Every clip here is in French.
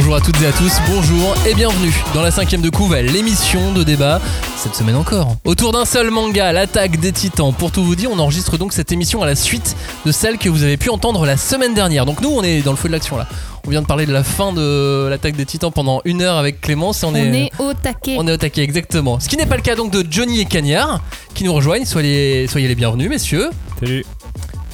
Bonjour à toutes et à tous, bonjour et bienvenue dans la cinquième de couve, l'émission de débat, cette semaine encore. Autour d'un seul manga, l'attaque des titans. Pour tout vous dire, on enregistre donc cette émission à la suite de celle que vous avez pu entendre la semaine dernière. Donc nous, on est dans le feu de l'action là. On vient de parler de la fin de l'attaque des titans pendant une heure avec Clémence. Et on, On est au taquet. on est au taquet, exactement. Ce qui n'est pas le cas donc de Johnny et Cagnard qui nous rejoignent. Soyez, soyez les bienvenus, messieurs. Salut.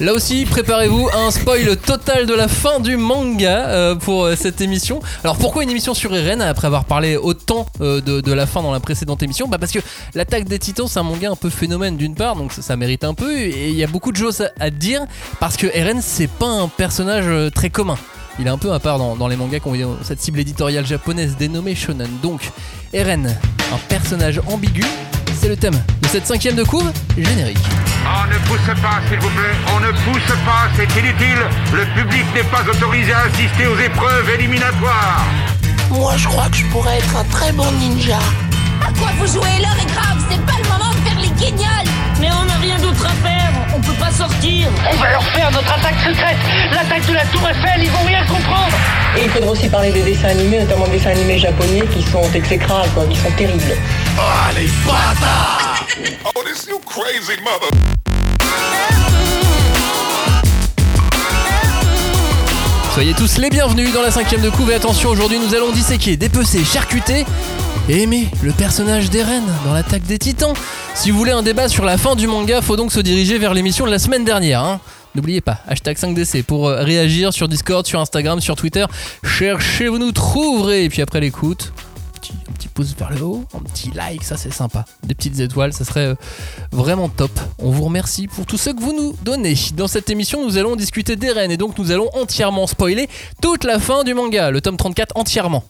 Là aussi, préparez-vous à un spoil total de la fin du manga euh, pour euh, cette émission. Alors pourquoi une émission sur Eren après avoir parlé autant euh, de, la fin dans la précédente émission? Bah parce que l'attaque des titans c'est un manga un peu phénomène d'une part, donc ça, mérite un peu et il y a beaucoup de choses à, dire parce que Eren c'est pas un personnage très commun. Il est un peu à part dans, dans les mangas qui ont cette cible éditoriale japonaise dénommée shonen. Donc Eren, un personnage ambigu, c'est le thème de cette cinquième de couve générique. On ne pousse pas, s'il vous plaît. On ne pousse pas, c'est inutile. Le public n'est pas autorisé à assister aux épreuves éliminatoires. Moi, je crois que je pourrais être un très bon ninja. À quoi vous jouez? L'heure est grave, c'est pas le moment de faire les guignols Mais on n'a rien d'autre à faire, on peut pas sortir. On va leur faire notre attaque secrète, l'attaque de la Tour Eiffel, ils vont rien comprendre. Et il faudra aussi parler des dessins animés, notamment des dessins animés japonais qui sont exécrables, quoi, qui sont terribles. Oh, this you crazy mother. Soyez tous les bienvenus dans la cinquième de couve et attention aujourd'hui nous allons disséquer, dépecer, charcuter et aimer le personnage d'Eren dans l'attaque des titans. Si vous voulez un débat sur la fin du manga, faut donc se diriger vers l'émission de la semaine dernière. hein. N'oubliez pas, hashtag 5DC pour euh, réagir sur Discord, sur Instagram, sur Twitter. Cherchez, vous nous trouverez. Et puis après l'écoute, un petit, pouce vers le haut, un petit like, ça c'est sympa. Des petites étoiles, ça serait euh, vraiment top. On vous remercie pour tout ce que vous nous donnez. Dans cette émission, nous allons discuter d'Eren et donc nous allons entièrement spoiler toute la fin du manga, le tome 34 entièrement.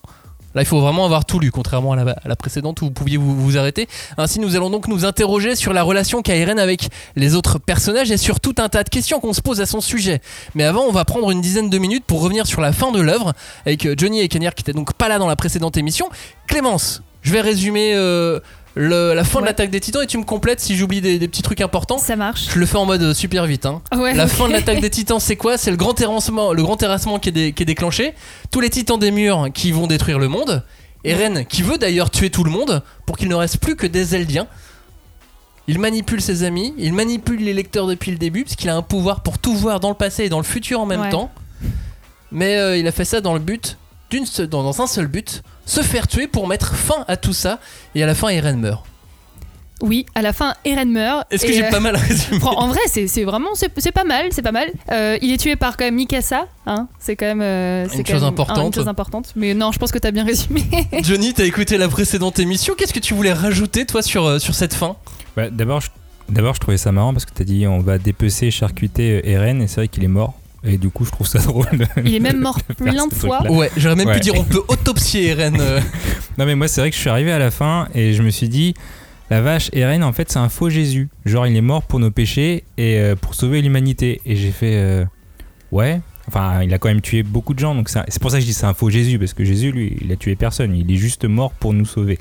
Là, il faut vraiment avoir tout lu, contrairement à la, précédente où vous pouviez vous, arrêter. Ainsi, nous allons donc nous interroger sur la relation qu'a Eren avec les autres personnages et sur tout un tas de questions qu'on se pose à son sujet. Mais avant, on va prendre une dizaine de minutes pour revenir sur la fin de l'œuvre avec euh, Johnny et Cagnard qui étaient donc pas là dans la précédente émission. Clémence, je vais résumer euh, le- la fin de Ouais. l'attaque des titans et tu me complètes si j'oublie des, des petits trucs importants. Ça marche. Je le fais en mode euh, super vite. Hein. Ouais, la fin de l'attaque des titans, c'est quoi? C'est le grand terrassement, le grand terrassement qui est, dé- qui est déclenché. Tous les titans des murs qui vont détruire le monde. Eren qui veut d'ailleurs tuer tout le monde pour qu'il ne reste plus que des Eldiens. Il manipule ses amis, il manipule les lecteurs depuis le début parce qu'il a un pouvoir pour tout voir dans le passé et dans le futur en même Ouais. temps. Mais euh, il a fait ça dans le but d'une dans, dans un seul but, se faire tuer pour mettre fin à tout ça. Et à la fin, Eren meurt. Oui, à la fin, Eren meurt. Est-ce que j'ai euh, pas mal résumé En vrai, c'est c'est vraiment, c'est c'est pas mal, c'est pas mal. Euh, il est tué par quand même Mikasa, hein. C'est quand même, euh, c'est Une quand chose même, importante. hein, une chose importante. Mais non, je pense que t'as bien résumé. Johnny, t'as écouté la précédente émission. Qu'est-ce que tu voulais rajouter, toi, sur, euh, sur cette fin? Bah, D'abord, je... D'abord, je trouvais ça marrant parce que t'as dit on va dépecer, charcuter Eren et c'est vrai qu'il est mort. Et du coup, je trouve ça drôle. il est même mort plein de fois. Ouais, j'aurais même Ouais. pu dire on peut autopsier Eren. euh. Non, mais moi, c'est vrai que je suis arrivé à la fin et je me suis dit la vache, Eren, en fait, c'est un faux Jésus. Genre, il est mort pour nos péchés et euh, pour sauver l'humanité. Et j'ai fait euh, ouais. Enfin, il a quand même tué beaucoup de gens, donc c'est pour ça que je dis c'est un faux Jésus, parce que Jésus, lui, il a tué personne, il est juste mort pour nous sauver.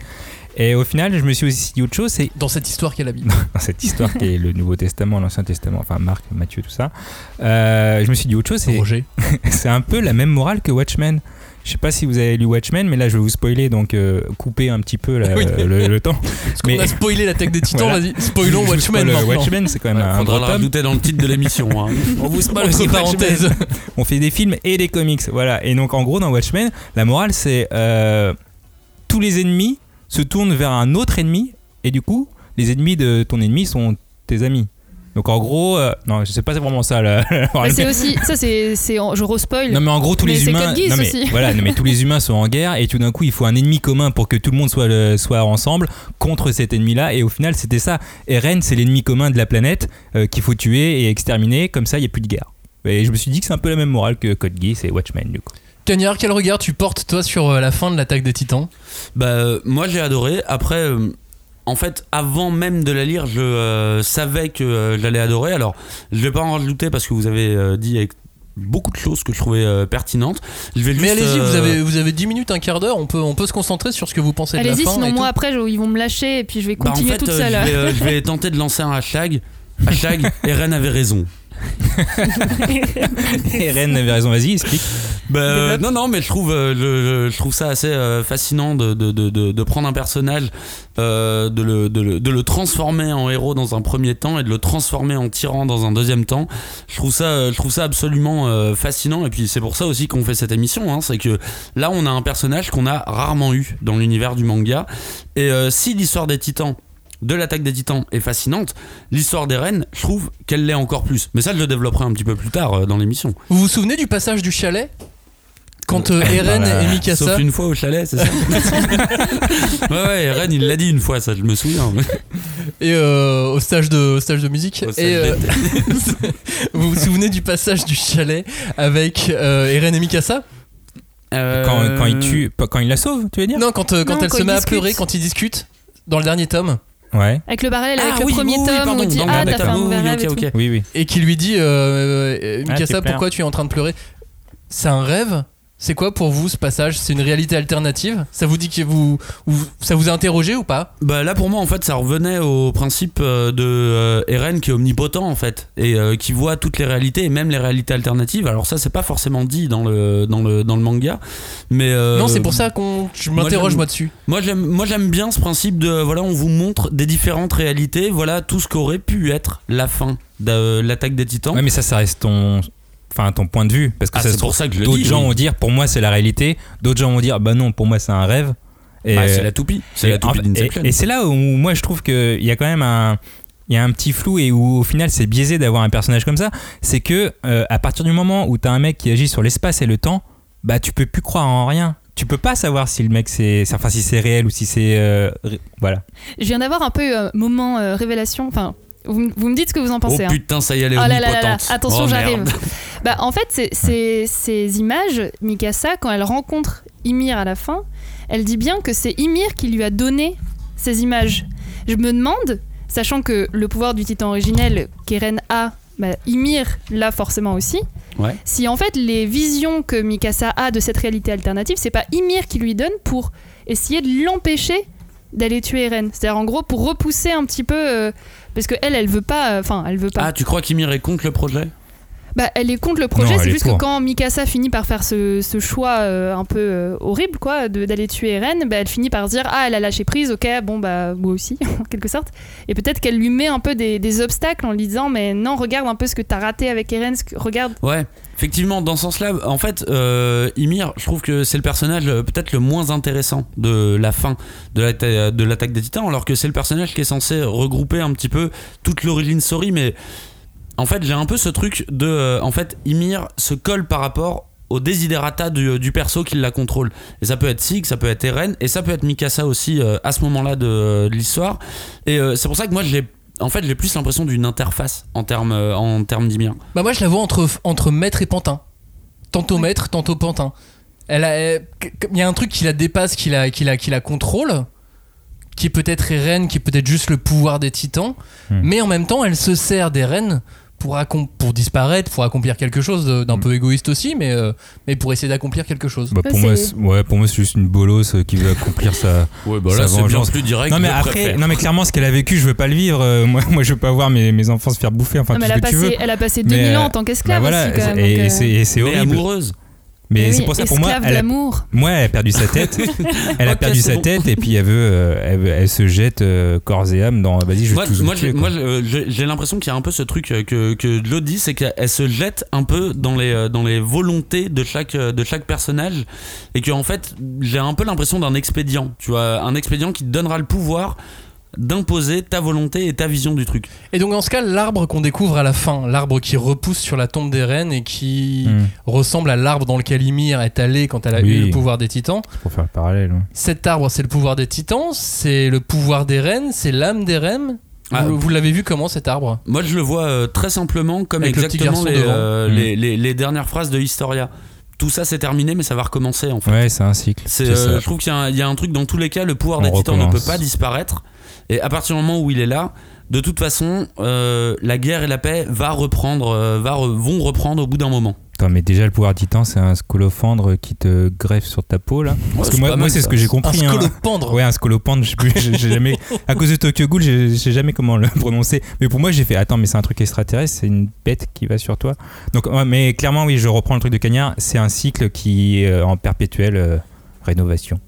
Et au final, je me suis aussi dit autre chose, c'est Dans cette histoire qu'elle a la Bible. dans cette histoire qui est le Nouveau Testament, l'Ancien Testament, enfin Marc, Matthieu, tout ça, euh, je me suis dit autre chose, c'est Roger. c'est un peu la même morale que Watchmen. Je sais pas si vous avez lu Watchmen, mais là je vais vous spoiler, donc euh, couper un petit peu la- Oui. le, le temps. Parce qu'on Mais- a spoilé l'attaque des titans, Voilà. vas-y, spoilons Watchmen spoil, euh, maintenant. Watchmen, c'est quand même un Faudra le rajouter dans le titre de l'émission. hein. On vous spoil Entre aussi parenthèse. On fait des films et des comics, voilà. Et donc en gros dans Watchmen, la morale c'est euh, tous les ennemis se tournent vers un autre ennemi, et du coup les ennemis de ton ennemi sont tes amis. Donc en gros, euh, non, je sais pas c'est vraiment ça la Mais c'est aussi, ça c'est, je respoil. Non mais en gros tous Mais les humains, non mais aussi. voilà, non, mais tous les humains sont en guerre et tout d'un coup il faut un ennemi commun pour que tout le monde soit le- soit ensemble contre cet ennemi-là et au final c'était ça. Eren c'est l'ennemi commun de la planète euh, qu'il faut tuer et exterminer comme ça il y a plus de guerre. Et je me suis dit que c'est un peu la même morale que Code Geass et Watchmen du coup. Cagnard, quel regard tu portes, toi, sur euh, la fin de l'attaque des titans? Bah, euh, moi j'ai adoré. Après, euh, en fait, avant même de la lire, je euh, savais que euh, j'allais adorer. Alors, je vais pas en rajouter parce que vous avez euh, dit avec beaucoup de choses que je trouvais euh, pertinentes. Je vais Mais allez-y, vous avez, vous avez 10 minutes, un quart d'heure, on peut, on peut se concentrer sur ce que vous pensez de la Allez-y, fin. sinon et moi tout. après je- ils vont me lâcher et puis je vais bah, en continuer fait, toute seule. je, vais, euh, je vais tenter de lancer un hashtag. Hashtag Eren avait raison. Eren avait raison, vas-y, explique. Bah, euh, non, non, mais je trouve, euh, je, je trouve ça assez euh, fascinant de, de, de, prendre un personnage, euh, de, le, de, le, de le transformer en héros dans un premier temps et de le transformer en tyran dans un deuxième temps. Je trouve ça, je trouve ça absolument fascinant. Et puis c'est pour ça aussi qu'on fait cette émission. Hein, c'est que là, on a un personnage qu'on a rarement eu dans l'univers du manga. Et si l'histoire des titans de l'attaque des titans est fascinante, l'histoire des reines, je trouve qu'elle l'est encore plus. Mais ça, je le développerai un petit peu plus tard euh, dans l'émission. Vous vous souvenez du passage du chalet quand euh, Eren Voilà. et Mikasa Sauf une fois au chalet, c'est ça Ouais, ouais, Eren, il l'a dit une fois, ça, je me souviens. et euh, au stage de au stage de musique Au stage et euh, vous vous souvenez du passage du chalet avec euh, Eren et Mikasa? Euh, Quand, quand il tue, pas- quand il la sauve, tu veux dire? Non, quand euh, quand Non, elle quand se met à pleurer quand ils discutent dans le dernier tome Ouais. Avec le parallèle avec Ah le oui, premier oui, oui, tome pardon, où on dit dans le Ah, dernier t'as fait un tome. mauvais Oui, rêve et ok, tout. ok. Oui, oui. et qui lui dit euh, euh, Ah, Mikasa pourquoi tu es en train de pleurer? C'est un rêve C'est quoi pour vous ce passage? C'est une réalité alternative? Ça vous dit que vous, vous- ça vous a interrogé ou pas? Bah là pour moi en fait ça revenait au principe euh, de euh, Eren qui est omnipotent en fait et euh, qui voit toutes les réalités et même les réalités alternatives. Alors ça c'est pas forcément dit dans le dans le dans le manga, mais euh, Non, c'est pour ça qu'on je m'interroge moi dessus. Moi j'aime moi j'aime bien ce principe de voilà on vous montre des différentes réalités, voilà tout ce qu'aurait pu être la fin de l'attaque des Titans. Ouais, mais ça, ça reste ton. Enfin, ton point de vue. Parce que Ah, ça c'est pour ça que D'autres dis, gens oui. vont dire, pour moi, c'est la réalité. D'autres gens vont dire, bah non, pour moi, c'est un rêve. Et, Bah, c'est la toupie, c'est et la en toupie fait- d'Inception. et, et c'est là où moi, je trouve qu'il y a quand même un. Il y a un petit flou et où au final c'est biaisé d'avoir un personnage comme ça, c'est que euh, à partir du moment où t'as un mec qui agit sur l'espace et le temps, bah tu peux plus croire en rien. Tu peux pas savoir si le mec c'est, enfin si c'est réel ou si c'est euh, ré- voilà. Je viens d'avoir un peu euh, moment euh, révélation. Enfin, vous, me dites ce que vous en Oh pensez. hein. putain ça y est elle est Oh là là là attention, Oh, j'arrive. Bah, en fait, ces images, Mikasa, quand elle rencontre Ymir à la fin, elle dit bien que c'est Ymir qui lui a donné ces images. Je me demande, sachant que le pouvoir du titan originel qu'Eren a, bah, Ymir l'a forcément aussi, Ouais. si en fait les visions que Mikasa a de cette réalité alternative, c'est pas Ymir qui lui donne pour essayer de l'empêcher d'aller tuer Eren. C'est-à-dire en gros pour repousser un petit peu... euh, parce que elle, elle veut pas... Enfin, elle veut pas. Ah tu crois qu'Ymir est contre le projet? Bah, elle est contre le projet, c'est est juste pour. que quand Mikasa finit par faire ce, ce choix euh, un peu euh, horrible, quoi, de- d'aller tuer Eren, bah, elle finit par se dire Ah, elle a lâché prise, ok, bon, bah, moi aussi, en quelque sorte. Et peut-être qu'elle lui met un peu des, des obstacles en lui disant Mais non, regarde un peu ce que t'as raté avec Eren, ce que- regarde. Ouais, effectivement, dans ce sens-là, en fait, euh, Ymir, je trouve que c'est le personnage peut-être le moins intéressant de la fin de l'attaque des titans, alors que c'est le personnage qui est censé regrouper un petit peu toute l'origine story, mais en fait, j'ai un peu ce truc de. euh, en fait, Ymir se colle par rapport au desiderata du, du perso qui la contrôle. Et ça peut être Sig, ça peut être Eren, et ça peut être Mikasa aussi euh, à ce moment-là de, de l'histoire. Et euh, c'est pour ça que moi, j'ai. En fait, j'ai plus l'impression d'une interface en termes euh, en termes d'Ymir. Bah moi je la vois entre, entre maître et pantin. Tantôt maître, tantôt pantin. Elle il y a un truc qui la dépasse, qui la, qui la, qui la contrôle, qui peut-être Eren, qui peut-être juste le pouvoir des titans, Hmm. mais en même temps elle se sert d'Eren pour, disparaître, pour accomplir quelque chose d'un Hmm. peu égoïste aussi, mais, euh, mais pour essayer d'accomplir quelque chose. Bah, pour moi, ouais, pour moi c'est juste une bolosse euh, qui veut accomplir sa. Ouais, bah Sa là, bien vengeance. plus direct. Non mais je après, préfère. non mais clairement ce qu'elle a vécu, je veux pas le vivre. Euh, moi, moi je veux pas voir mes, mes enfants se faire bouffer. Enfin Non, mais tout elle, ce a que tu veux. passé, elle a passé Mais, 2000 ans euh, en tant Bah qu'esclave voilà, aussi, quand même. et, euh, c'est et c'est Mais horrible. amoureuse. Mais oui, c'est pour ça pour moi, elle a, d'amour. moi elle a perdu sa tête. elle a perdu sa bon. tête et puis elle veut, euh, elle, se jette euh, corps et âme dans. Vas-y, je vais Moi, tuer, j'ai- moi, euh, j'ai l'impression qu'il y a un peu ce truc euh, que, que Claude dit, c'est qu'elle se jette un peu dans les, euh, dans les volontés de chaque, euh, de chaque personnage. Et que, en fait, j'ai un peu l'impression d'un expédient. Tu vois, un expédient qui te donnera le pouvoir d'imposer ta volonté et ta vision du truc. Et donc dans ce cas, l'arbre qu'on découvre à la fin, l'arbre qui repousse sur la tombe d'Eren et qui Hmm, ressemble à l'arbre dans lequel Ymir est allé quand elle a Oui. eu le pouvoir des titans, pour faire le parallèle. ouais. Cet arbre, c'est le pouvoir des titans, c'est le pouvoir des reines, c'est l'âme des reines. Ah. vous vous l'avez vu comment cet arbre? Moi, je le vois euh, très simplement comme Avec exactement les, euh, Mm. les, les- les dernières phrases de Historia. Tout ça, c'est terminé, mais ça va recommencer, en fait. Ouais, c'est un cycle. Euh, je trouve qu'il y a, un, il y a un truc dans tous les cas, le pouvoir On des titans ne peut pas disparaître. Et à partir du moment où il est là, de toute façon, euh, la guerre et la paix va reprendre, euh, va re- vont reprendre au bout d'un moment. Attends, mais déjà le pouvoir titan, c'est un scolopendre qui te greffe sur ta peau là. Parce que moi, c'est ce que j'ai Un compris. hein. scolopendre. Ouais, un scolopendre, je sais plus, j'ai jamais. À cause de Tokyo Ghoul, je sais jamais comment le prononcer. Mais pour moi, j'ai fait attends, mais c'est un truc extraterrestre, c'est une bête qui va sur toi. Donc, ouais, mais clairement, oui, je reprends le truc de Cagnard, c'est un cycle qui est euh, en perpétuelle euh, rénovation.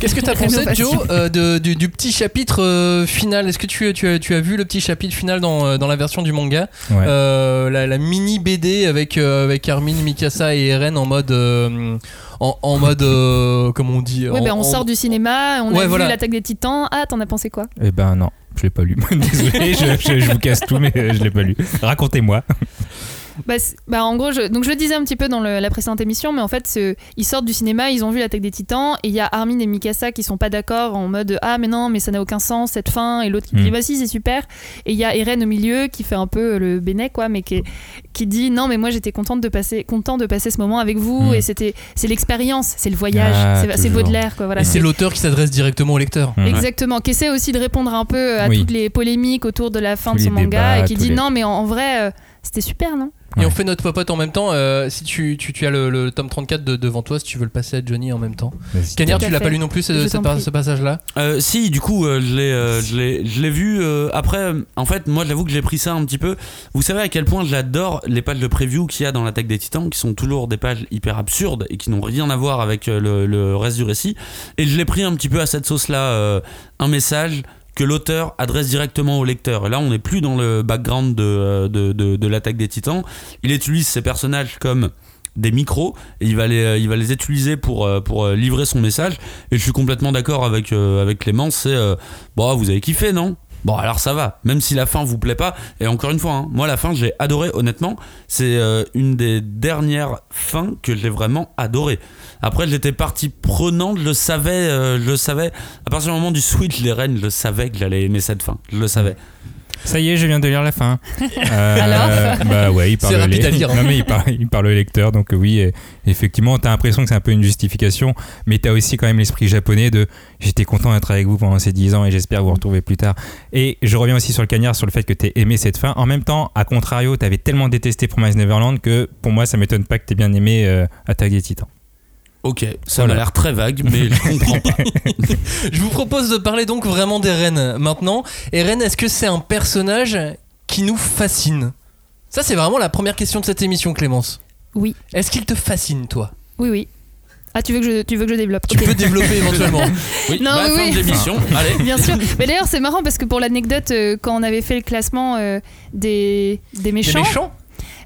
Qu'est-ce que t'as pensé, Rénovation. Joe, euh, de- du, du petit chapitre euh, final? Est-ce que tu, tu, as, tu as vu le petit chapitre final dans, euh, dans la version du manga? Ouais. Euh, la, la mini BD avec, euh, avec Armin, Mikasa et Eren en mode. euh, en, en mode. euh, comment on dit Ouais, en- ben on en- sort du cinéma, on Ouais, a voilà. vu l'attaque des titans. Ah, t'en as pensé quoi? Eh ben non, je l'ai pas lu. Désolé, je, je- je vous casse tout, mais je l'ai pas lu. Racontez-moi. Bah, bah, en gros, je, donc je le disais un petit peu dans le- la précédente émission, mais en fait, ils sortent du cinéma, ils ont vu l'attaque des titans, et il y a Armin et Mikasa qui sont pas d'accord en mode Ah, mais non, mais ça n'a aucun sens cette fin, et l'autre qui Mm. dit Bah si, c'est super. Et il y a Eren au milieu qui fait un peu le bénet, quoi, mais qui, qui dit Non, mais moi j'étais contente de passer, content de passer ce moment avec vous, Mm. et c'était c'est l'expérience, c'est le voyage, Ah, c'est-. Baudelaire, quoi. Voilà, Et c'est l'auteur qui s'adresse directement au lecteur. Mm. Exactement, qui essaie aussi de répondre un peu à Oui. toutes les polémiques autour de la fin Tous de son manga débats, et qui dit les- non mais en, en vrai euh, c'était super non? Et Ouais. on fait notre popote en même temps. euh, si tu, tu, tu as le, le tome 34 de- devant toi, si tu veux le passer à Johnny en même temps. Cagnard, tu l'as pas lu non plus, ce, passage-là? Euh, si, du coup, euh, je l'ai, euh, vu. euh, après, en fait, moi, j'avoue que j'ai pris ça un petit peu. Vous savez à quel point j'adore les pages de preview qu'il y a dans l'attaque des Titans, qui sont toujours des pages hyper absurdes et qui n'ont rien à voir avec le, le reste du récit. Et je l'ai pris un petit peu à cette sauce-là, euh, un message que l'auteur adresse directement au lecteur. Là, on n'est plus dans le background de, euh, l'attaque des Titans. Il utilise ces personnages comme des micros et il va les, euh, utiliser pour, euh, livrer son message. Et je suis complètement d'accord avec, avec Clément, c'est bon, vous avez kiffé, non? Bon, alors ça va, même si la fin vous plaît pas. Et encore une fois, hein, moi, la fin, j'ai adoré, honnêtement. C'est euh, une des dernières fins que j'ai vraiment adoré. Après, j'étais partie prenante, je le savais, euh, je le savais. À partir du moment du switch des reines, je savais que j'allais aimer cette fin. Je le savais. Ça y est, je viens de lire la fin. Euh, Alors Bah ouais, il parle C'est rapide le à lire. Non mais il parle, il parle au lecteur, donc euh, oui, et- effectivement, t'as l'impression que c'est un peu une justification, mais t'as aussi quand même l'esprit japonais de j'étais content d'être avec vous pendant ces 10 ans et j'espère vous retrouver plus tard. Et je reviens aussi sur le cagnard, sur le fait que t'aies aimé cette fin. En même temps, à contrario, t'avais tellement détesté Promise Neverland que pour moi, ça m'étonne pas que t'aies bien aimé euh, Attaque des Titans. Ok, ça Voilà. m'a l'air très vague, mais je comprends pas. Je vous propose de parler donc vraiment d'Eren maintenant. Eren, est-ce que c'est un personnage qui nous fascine? Ça, c'est vraiment la première question de cette émission, Clémence. Oui. Est-ce qu'il te fascine, toi? Oui oui. Ah tu veux que je tu veux que je développe Tu peux développer éventuellement. Oui, Non, bah, oui, fin de l'émission. Allez. Bien sûr. Mais d'ailleurs c'est marrant parce que pour l'anecdote euh, quand on avait fait le classement euh, des des Des méchants, méchants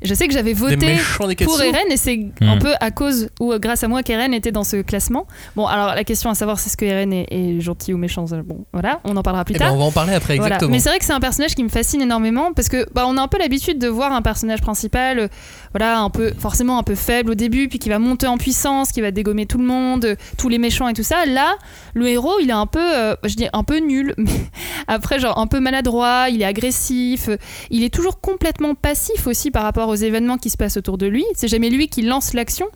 je sais que j'avais voté pour Eren et c'est Hmm. un peu à cause ou euh, grâce à moi qu'Eren était dans ce classement. Bon alors la question à savoir c'est ce que Eren est, est gentil ou méchant. Bon voilà on en parlera plus Eh ben, tard. on va en parler après, Voilà. exactement. Mais c'est vrai que c'est un personnage qui me fascine énormément parce que bah, on a un peu l'habitude de voir un personnage principal, euh, voilà, un peu forcément un peu faible au début, puis qui va monter en puissance, qui va dégommer tout le monde, euh, tous les méchants et tout ça. Là, le héros, il est un peu, euh, je dis un peu nul, mais après genre un peu maladroit, il est agressif, il est toujours complètement passif aussi par rapport aux événements qui se passent autour de lui. C'est jamais lui qui lance l'action.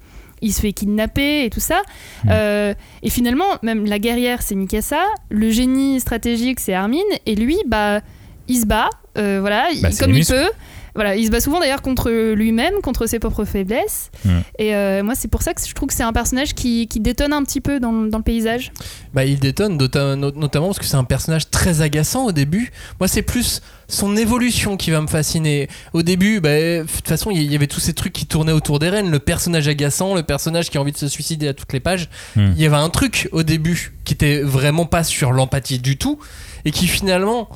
Il se fait kidnapper et tout ça. Euh, et finalement, même la guerrière, c'est Mikasa. Le génie stratégique, c'est Armin. Et lui, bah, il se bat. euh, voilà, il- Bah, comme il peut. Voilà, il se bat souvent d'ailleurs contre lui-même, contre ses propres faiblesses. Et euh, moi, c'est pour ça que je trouve que c'est un personnage qui, qui détonne un petit peu dans, dans le paysage. Bah, il détonne, nota- not- notamment parce que c'est un personnage très agaçant au début. Moi, c'est plus son évolution qui va me fasciner. Au début, bah, de toute façon, il y avait tous ces trucs qui tournaient autour d'Eren. Le personnage agaçant, le personnage qui a envie de se suicider à toutes les pages. Hmm. Il y avait un truc au début qui était vraiment pas sur l'empathie du tout et qui finalement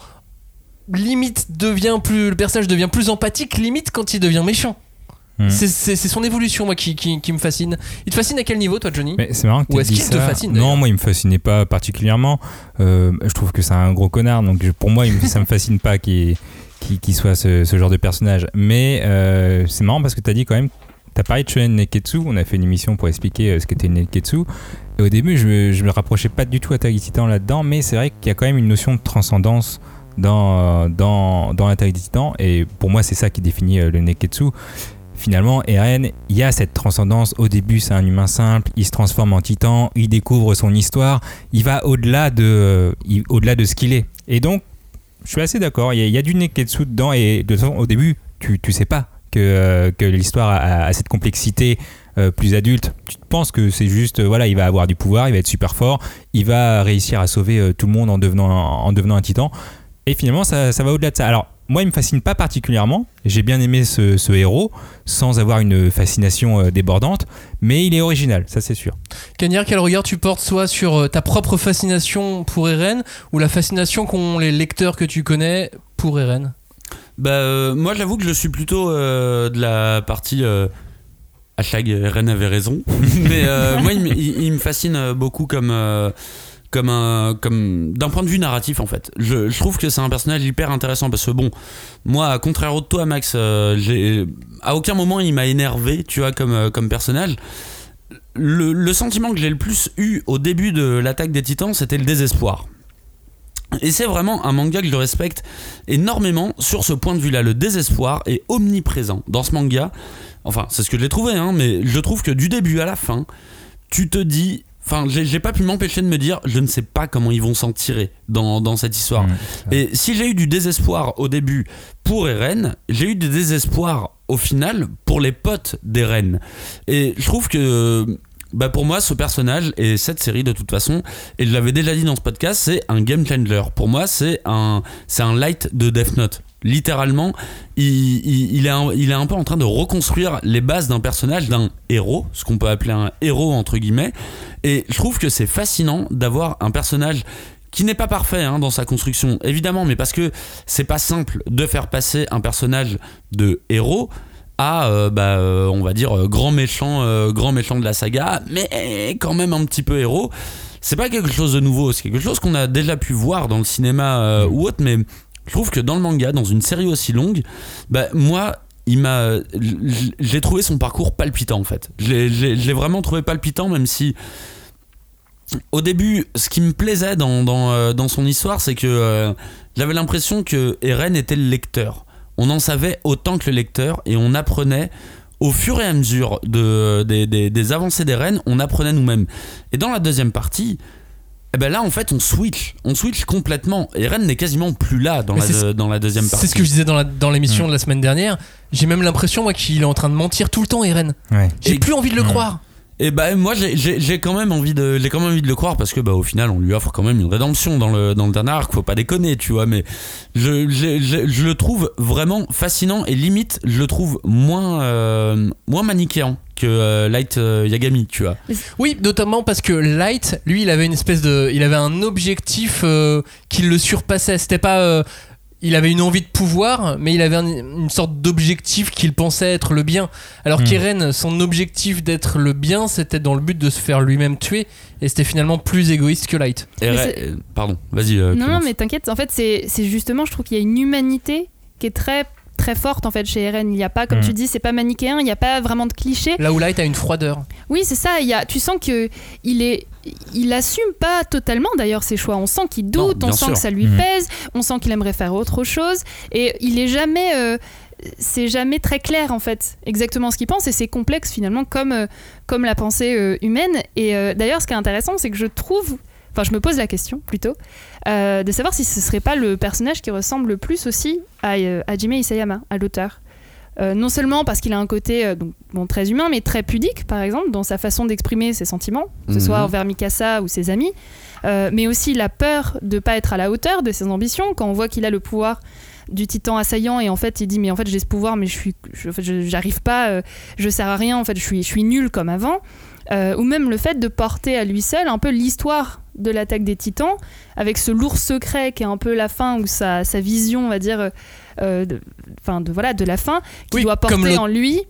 limite devient plus le personnage devient plus empathique limite quand il devient méchant Hmm. c'est son évolution moi qui, qui, qui me fascine il te fascine à quel niveau toi Johnny Mais c'est marrant que Ou est-ce qu'il te fascine, Non, moi il me fascinait pas particulièrement. Euh, je trouve que c'est un gros connard, donc pour moi ça me fascine pas qu'il soit ce, ce genre de personnage. Mais euh, c'est marrant parce que tu as dit quand même, tu as parlé de Shonen Neketsu, on a fait une émission pour expliquer euh, ce qu'était une Neketsu. Et au début je, je me rapprochais pas du tout à Titans là-dedans, mais c'est vrai qu'il y a quand même une notion de transcendance dans, euh, dans, dans Attack des Titans. Et pour moi c'est ça qui définit euh, le Neketsu finalement, Eren, il y a cette transcendance. Au début, c'est un humain simple, il se transforme en titan, il découvre son histoire, il va au-delà de, au-delà de ce qu'il est. Et donc, je suis assez d'accord, il y, a- du Neketsu dedans, et au début, tu, tu sais pas que, euh, que l'histoire a, cette complexité plus adulte. Tu penses que c'est juste, voilà, il va avoir du pouvoir, il va être super fort, il va réussir à sauver tout le monde en devenant, en devenant un titan. Et finalement, ça, ça va au-delà de ça. Alors, moi, il me fascine pas particulièrement. J'ai bien aimé ce, ce héros, sans avoir une fascination euh, débordante, mais il est original, ça c'est sûr. Cagnard, quel regard tu portes soit sur euh, ta propre fascination pour Eren ou la fascination qu'ont les lecteurs que tu connais pour Eren? Bah, euh, moi, j'avoue que je suis plutôt euh, de la partie. Euh, hashtag Ren avait raison. Mais euh, moi, il, me- il- il me fascine beaucoup comme. euh, comme un comme d'un point de vue narratif en fait je, trouve que c'est un personnage hyper intéressant parce que bon moi à contraire de toi Max euh, j'ai à aucun moment il m'a énervé tu vois comme euh, comme personnage le, le sentiment que j'ai le plus eu au début de l'attaque des titans c'était le désespoir et c'est vraiment un manga que je respecte énormément sur ce point de vue-là. Le désespoir est omniprésent dans ce manga. Enfin, c'est ce que j'ai trouvé, hein, mais je trouve que du début à la fin, tu te dis. Enfin, j'ai pas pu m'empêcher de me dire, je ne sais pas comment ils vont s'en tirer dans, dans cette histoire. Et si j'ai eu du désespoir au début pour Eren, j'ai eu du désespoir au final pour les potes d'Eren. Et je trouve que bah pour moi, ce personnage et cette série de toute façon, et je l'avais déjà dit dans ce podcast, c'est un game changer. Pour moi, c'est un, c'est un light de Death Note. Littéralement, il, est un, peu en train de reconstruire les bases d'un personnage, d'un héros, ce qu'on peut appeler un héros entre guillemets. Et je trouve que c'est fascinant d'avoir un personnage qui n'est pas parfait hein, dans sa construction, évidemment, mais parce que c'est pas simple de faire passer un personnage de héros à euh, bah, euh, on va dire euh, grand méchant grand méchant de la saga mais quand même un petit peu héros c'est pas quelque chose de nouveau c'est quelque chose qu'on a déjà pu voir dans le cinéma ou autre mais je trouve que dans le manga dans une série aussi longue bah moi il m'a j'ai trouvé son parcours palpitant en fait je l'ai- vraiment trouvé palpitant même si au début, ce qui me plaisait dans, dans, euh, son histoire, c'est que euh, j'avais l'impression que Eren était le lecteur. On en savait autant que le lecteur et on apprenait au fur et à mesure de, des avancées d'Eren, on apprenait nous-mêmes. Et dans la deuxième partie, eh ben là en fait on switch, on switch complètement. Eren n'est quasiment plus là dans, la, dans deuxième partie. C'est ce que je disais dans la- dans l'émission Mm. de la semaine dernière. J'ai même l'impression, moi, qu'il est en train de mentir tout le temps, Eren. Ouais. J'ai Et- plus envie de le Mm. croire. Et bah moi j'ai- quand même envie de j'ai quand même envie de le croire parce que bah au final on lui offre quand même une rédemption dans le dans le dernier arc, faut pas déconner, tu vois, mais je, je, je- je le trouve vraiment fascinant et limite je le trouve moins euh, moins manichéen que euh, Light euh, Yagami, tu vois. Oui, notamment parce que Light, lui, il avait une espèce de, il avait un objectif euh, qui le surpassait. C'était pas, euh, il avait une envie de pouvoir, mais il avait un- une sorte d'objectif qu'il pensait être le bien. Alors Hmm. qu'Eren, son objectif d'être le bien, c'était dans le but de se faire lui-même tuer, et c'était finalement plus égoïste que Light. C'est- euh, pardon, vas-y. euh, Non, non, mais t'inquiète, en fait, c'est c'est justement, je trouve qu'il y a une humanité qui est très très forte en fait chez Eren. Il n'y a pas, comme Mm. tu dis, c'est pas manichéen, il n'y a pas vraiment de clichés. Là où Light a une froideur. Oui, c'est ça. Il y a, tu sens que il est, il assume pas totalement d'ailleurs ses choix. On sent qu'il doute, on sent sûr. que ça lui Mhm. pèse, on sent qu'il aimerait faire autre chose, et il est jamais, euh, c'est jamais très clair en fait, exactement ce qu'il pense, et c'est complexe finalement comme euh, comme la pensée euh, humaine. Et d'ailleurs, ce qui est intéressant, c'est que je trouve, enfin, je me pose la question plutôt, euh, de savoir si ce serait pas le personnage qui ressemble le plus aussi à euh, Hajime Isayama, à l'auteur. Euh, non seulement parce qu'il a un côté euh, donc, bon, très humain, mais très pudique, par exemple, dans sa façon d'exprimer ses sentiments, que ce Mhm. soit envers Mikasa ou ses amis, euh, mais aussi la peur de pas être à la hauteur de ses ambitions, quand on voit qu'il a le pouvoir du titan assaillant et en fait il dit mais en fait j'ai ce pouvoir mais je suis j'arrive pas je sers à rien en fait je suis je suis nul comme avant ou même le fait de porter à lui seul un peu l'histoire de l'attaque des titans avec ce lourd secret qui est un peu la fin ou sa, sa vision on va dire euh, de, enfin de voilà de la fin qui Oui, doit porter en lui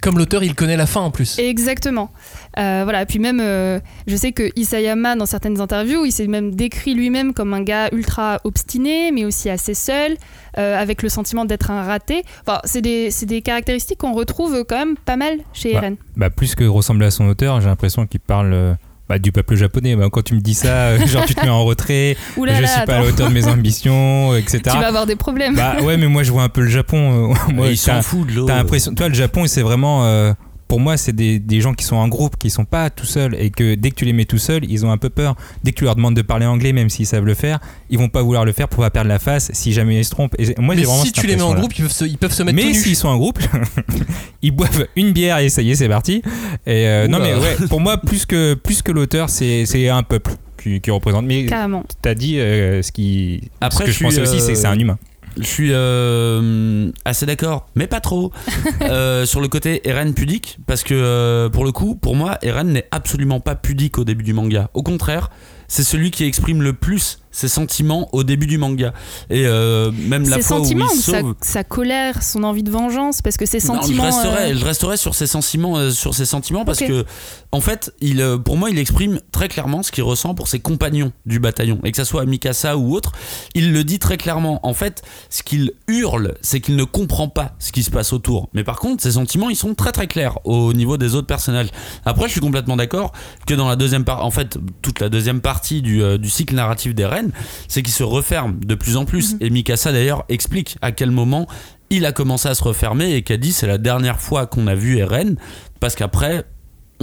Comme l'auteur, il connaît la fin en plus. Exactement. Euh, voilà. Puis même, euh, je sais que Isayama, dans certaines interviews, il s'est même décrit lui-même comme un gars ultra obstiné, mais aussi assez seul, euh, avec le sentiment d'être un raté. Enfin, c'est des, c'est des caractéristiques qu'on retrouve quand même pas mal chez Bah, Eren. Bah, plus que ressembler à son auteur, j'ai l'impression qu'il parle euh, bah, du peuple japonais. Bah, quand tu me dis ça, euh, genre tu te mets en retrait, Ouh là je là, suis pas à la hauteur de mes ambitions, etc. Tu vas avoir des problèmes. Bah ouais, mais moi je vois un peu le Japon. euh, moi, il t'as- s'en fout de l'eau. T'as l'impression, toi, le Japon, c'est vraiment euh, pour moi, c'est des, des gens qui sont en groupe, qui sont pas tout seuls, et que dès que tu les mets tout seuls, ils ont un peu peur. Dès que tu leur demandes de parler anglais, même s'ils savent le faire, ils vont pas vouloir le faire pour pas perdre la face si jamais ils se trompent. Et moi, Mais vraiment si tu les mets en groupe, ils peuvent se, ils peuvent se mettre Mais s'ils sont en groupe, ils boivent une bière et ça y est, c'est parti. Et euh, non, mais ouais, pour moi, plus que, plus que l'auteur, c'est c'est un peuple qui, qui représente. Mais Carrément. t'as dit euh, ce qui. Après, ce que je je, pensais aussi, c'est que c'est un humain. Je suis euh, assez d'accord, mais pas trop, euh, sur le côté Eren pudique, parce que euh, pour le coup, pour moi, Eren n'est absolument pas pudique au début du manga. Au contraire, c'est celui qui exprime le plus ses sentiments au début du manga. Et euh, même la Ses fois où sentiments il sa, sauve. sa colère, son envie de vengeance, parce que ses Non, sentiments. je resterai, euh, je resterai sur ses sentiments, euh, sur ses sentiments parce que, en fait, il, euh, pour moi, il exprime très clairement ce qu'il ressent pour ses compagnons du bataillon, et que ça soit Mikasa ou autre, il le dit très clairement. En fait, ce qu'il hurle, c'est qu'il ne comprend pas ce qui se passe autour. Mais par contre, ses sentiments, ils sont très très clairs au niveau des autres personnages. Après, je suis complètement d'accord que dans la deuxième partie, en fait, toute la deuxième partie du, euh, du cycle narratif des reines, c'est qu'il se referme de plus en plus. Et Mikasa d'ailleurs explique à quel moment il a commencé à se refermer et qu'a dit c'est la dernière fois qu'on a vu Eren parce qu'après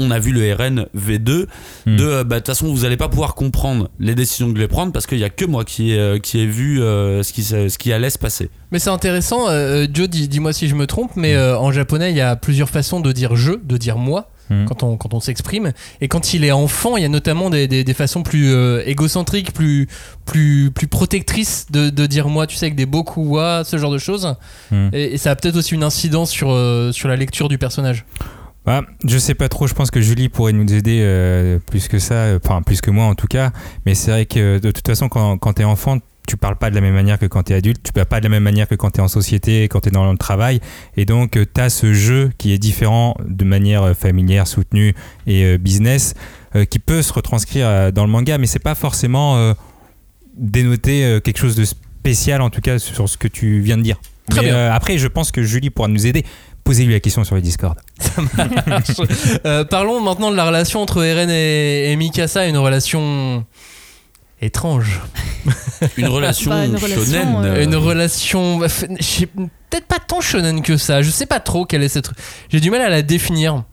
on a vu le RN V2 Hmm. de euh, bah, de toute façon vous allez pas pouvoir comprendre les décisions que je vais prendre parce qu'il y a que moi qui ai, euh, qui ai vu euh, ce, qui, ce qui allait se passer. Mais c'est intéressant, Joe, dis- dis-moi si je me trompe, mais euh, en japonais, il y a plusieurs façons de dire je, de dire moi. Mhm. Quand on, quand on s'exprime. Et quand il est enfant, il y a notamment des, des, des façons plus euh, égocentriques, plus, plus, plus protectrices de, de dire moi, tu sais, avec des beaucoup wa, ce genre de choses. Mhm. Et, et ça a peut-être aussi une incidence sur, euh, sur la lecture du personnage. Bah, je sais pas trop, je pense que Julie pourrait nous aider euh, plus que ça, enfin plus que moi en tout cas, mais c'est vrai que de toute façon quand, quand t'es enfant, tu parles pas de la même manière que quand t'es adulte, tu parles pas de la même manière que quand t'es en société, quand t'es dans le travail, et donc euh, t'as ce jeu qui est différent de manière euh, familière, soutenue et euh, business, qui peut se retranscrire dans le manga, mais c'est pas forcément dénoter quelque chose de spécial en tout cas sur ce que tu viens de dire. Très Mais, bien. euh, après, je pense que Julie pourra nous aider. Posez-lui la question sur le Discord. Euh, parlons maintenant de la relation entre Eren et, et Mikasa, une relation étrange. Une relation Bah, une relation, shonen. euh, euh, Une relation. bah, Peut-être pas tant shonen que ça. Je sais pas trop quelle est cette. J'ai du mal à la définir.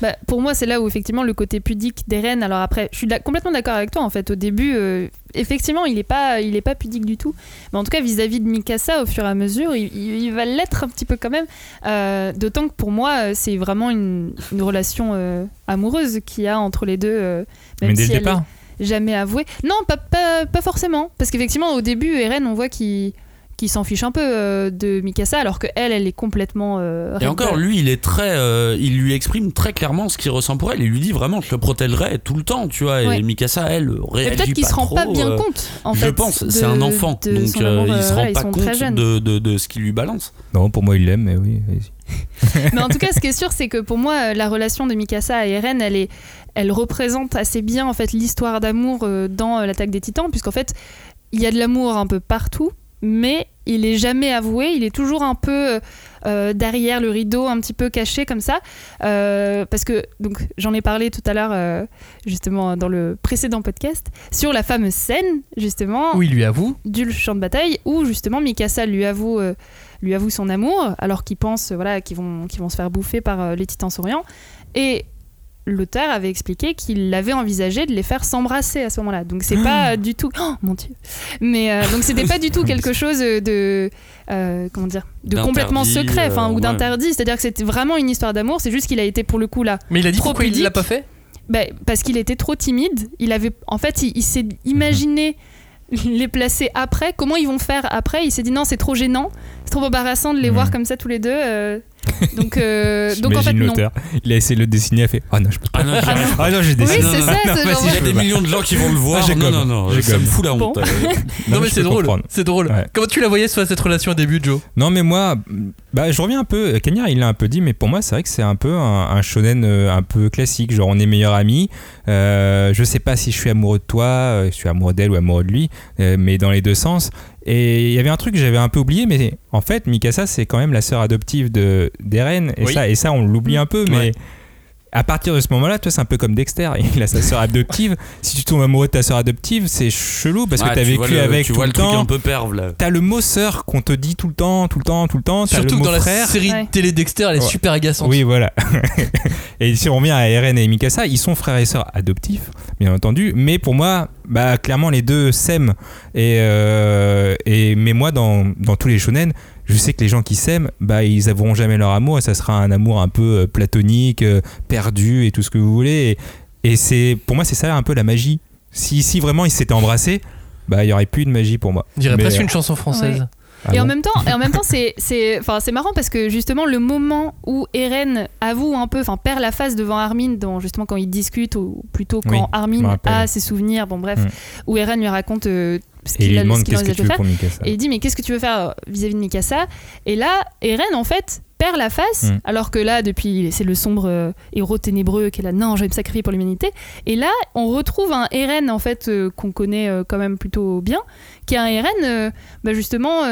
Bah, pour moi, c'est là où effectivement le côté pudique d'Eren. Alors après, je suis complètement d'accord avec toi. En fait, au début, euh, effectivement, il est pas, il est pas pudique du tout. Mais en tout cas, vis-à-vis de Mikasa, au fur et à mesure, il, va l'être un petit peu quand même. Euh, D'autant que pour moi, euh, c'est vraiment une, une relation euh, amoureuse qu'il y a entre les deux. euh, même Mais dès si le elle départ. est jamais avouée. Non, pas, pas, pas forcément. Parce qu'effectivement, au début, Eren, on voit qu'il s'en fiche un peu euh, de Mikasa, alors que elle, elle est complètement. euh, Et encore, lui, il est très, euh, il lui exprime très clairement ce qu'il ressent pour elle. Il lui dit vraiment, je te protégerai tout le temps, tu vois. Et Ouais. Mikasa, elle, Mais réagit peut-être qu'il se rend pas bien euh, compte. En je fait, pense, c'est un enfant, de donc euh, amour, il se rend pas sont très compte jeunes. de, de, de ce qu'il lui balance. Non, pour moi, il l'aime, mais oui. Mais en tout cas, ce qui est sûr, c'est que pour moi, la relation de Mikasa et Eren, elle est, elle représente assez bien en fait l'histoire d'amour euh, dans euh, l'attaque des Titans, puisqu'en fait, il y a de l'amour un peu partout, mais il est jamais avoué, il est toujours un peu euh, euh, derrière le rideau, un petit peu caché comme ça, Euh, parce que donc j'en ai parlé tout à l'heure euh, justement dans le précédent podcast sur la fameuse scène justement Où il lui avoue. du champ de bataille où justement Mikasa lui avoue, euh, lui avoue son amour alors qu'ils pensent euh, voilà, qu'ils vont, vont se faire bouffer par euh, les titans sauriens. Et l'auteur avait expliqué qu'il avait envisagé de les faire s'embrasser à ce moment-là. Donc c'est pas euh, du tout... Oh mon dieu Mais euh, donc c'était pas du tout quelque chose de... euh, comment dire De complètement secret enfin, euh, ou ouais. d'interdit. C'est-à-dire que c'était vraiment une histoire d'amour. C'est juste qu'il a été pour le coup là Mais il a dit Trop pourquoi il l'a pas fait? Bah, parce qu'il était trop timide. Il avait, en fait, il, il s'est imaginé les placer après. Comment ils vont faire après? Il s'est dit non, c'est trop gênant, c'est trop embarrassant de les Mhm. voir comme ça tous les deux. euh. donc, euh, donc en fait non. l'auteur. Il a essayé de le dessiner, il a fait Oh non, je peux pas. Ah non. Ah non, j'ai Oui, dessiné. c'est ça, non, ce vas-y, genre je Il y a peux des millions de gens qui vont le voir. Ah, non, non, non, J'ai ça me gomme. fout la honte. Euh, Non, mais c'est drôle. C'est drôle. Ouais. Comment tu la voyais sur cette relation au début, Joe? Non, mais moi, bah, je reviens un peu. Cagnard, il l'a un peu dit, mais pour moi, c'est vrai que c'est un peu un, un shonen euh, un peu classique. Genre, on est meilleurs amis. Euh, je sais pas si je suis amoureux de toi, euh, je suis amoureux d'elle ou amoureux de lui, euh, mais dans les deux sens. Et il y avait un truc que j'avais un peu oublié, mais en fait, Mikasa, c'est quand même la sœur adoptive de d'Eren. Et, Oui. ça, et ça, on l'oublie un peu, mais. Ouais. À partir de ce moment-là, toi, c'est un peu comme Dexter. Il a sa sœur adoptive. si tu tombes amoureux de ta sœur adoptive, c'est chelou parce que Ouais, t'as tu vécu vois le- avec tu tout vois le le truc temps. un peu perve là. T'as le mot sœur qu'on te dit tout le temps, tout le temps, tout le temps. Surtout le que dans la série Ouais. télé Dexter, elle est Ouais. super agaçante. Oui, voilà. et si on revient à Eren et Mikasa, ils sont frères et sœurs adoptifs, bien entendu. Mais pour moi, bah, clairement, les deux s'aiment. Et, euh, et, mais moi, dans, dans tous les shonen, je sais que les gens qui s'aiment, bah, ils avoueront jamais leur amour. Et ça sera un amour un peu euh, platonique, euh, perdu et tout ce que vous voulez. Et, et c'est, pour moi, c'est ça un peu la magie. Si, si vraiment ils s'étaient embrassés, bah, il y aurait plus de magie pour moi. On dirait Mais, presque euh, une chanson française. Ah et en même temps, et en même temps, c'est c'est enfin c'est marrant parce que justement le moment où Eren avoue un peu, enfin perd la face devant Armin, dans justement quand ils discutent ou plutôt quand Oui, Armin a ses souvenirs, bon bref, Mm. où Eren lui raconte euh, ce qu'il a- ce demande qu'il qu'est-ce que envisage tu de veux faire. pour Mikasa. Et il dit mais qu'est-ce que tu veux faire euh, vis-à-vis de Mikasa? Et là, Eren en fait perd la face, Mm. alors que là depuis c'est le sombre euh, héros ténébreux qui est là non je vais me sacrifier pour l'humanité. Et là on retrouve un Eren en fait euh, qu'on connaît euh, quand même plutôt bien, qui est un Eren bah, justement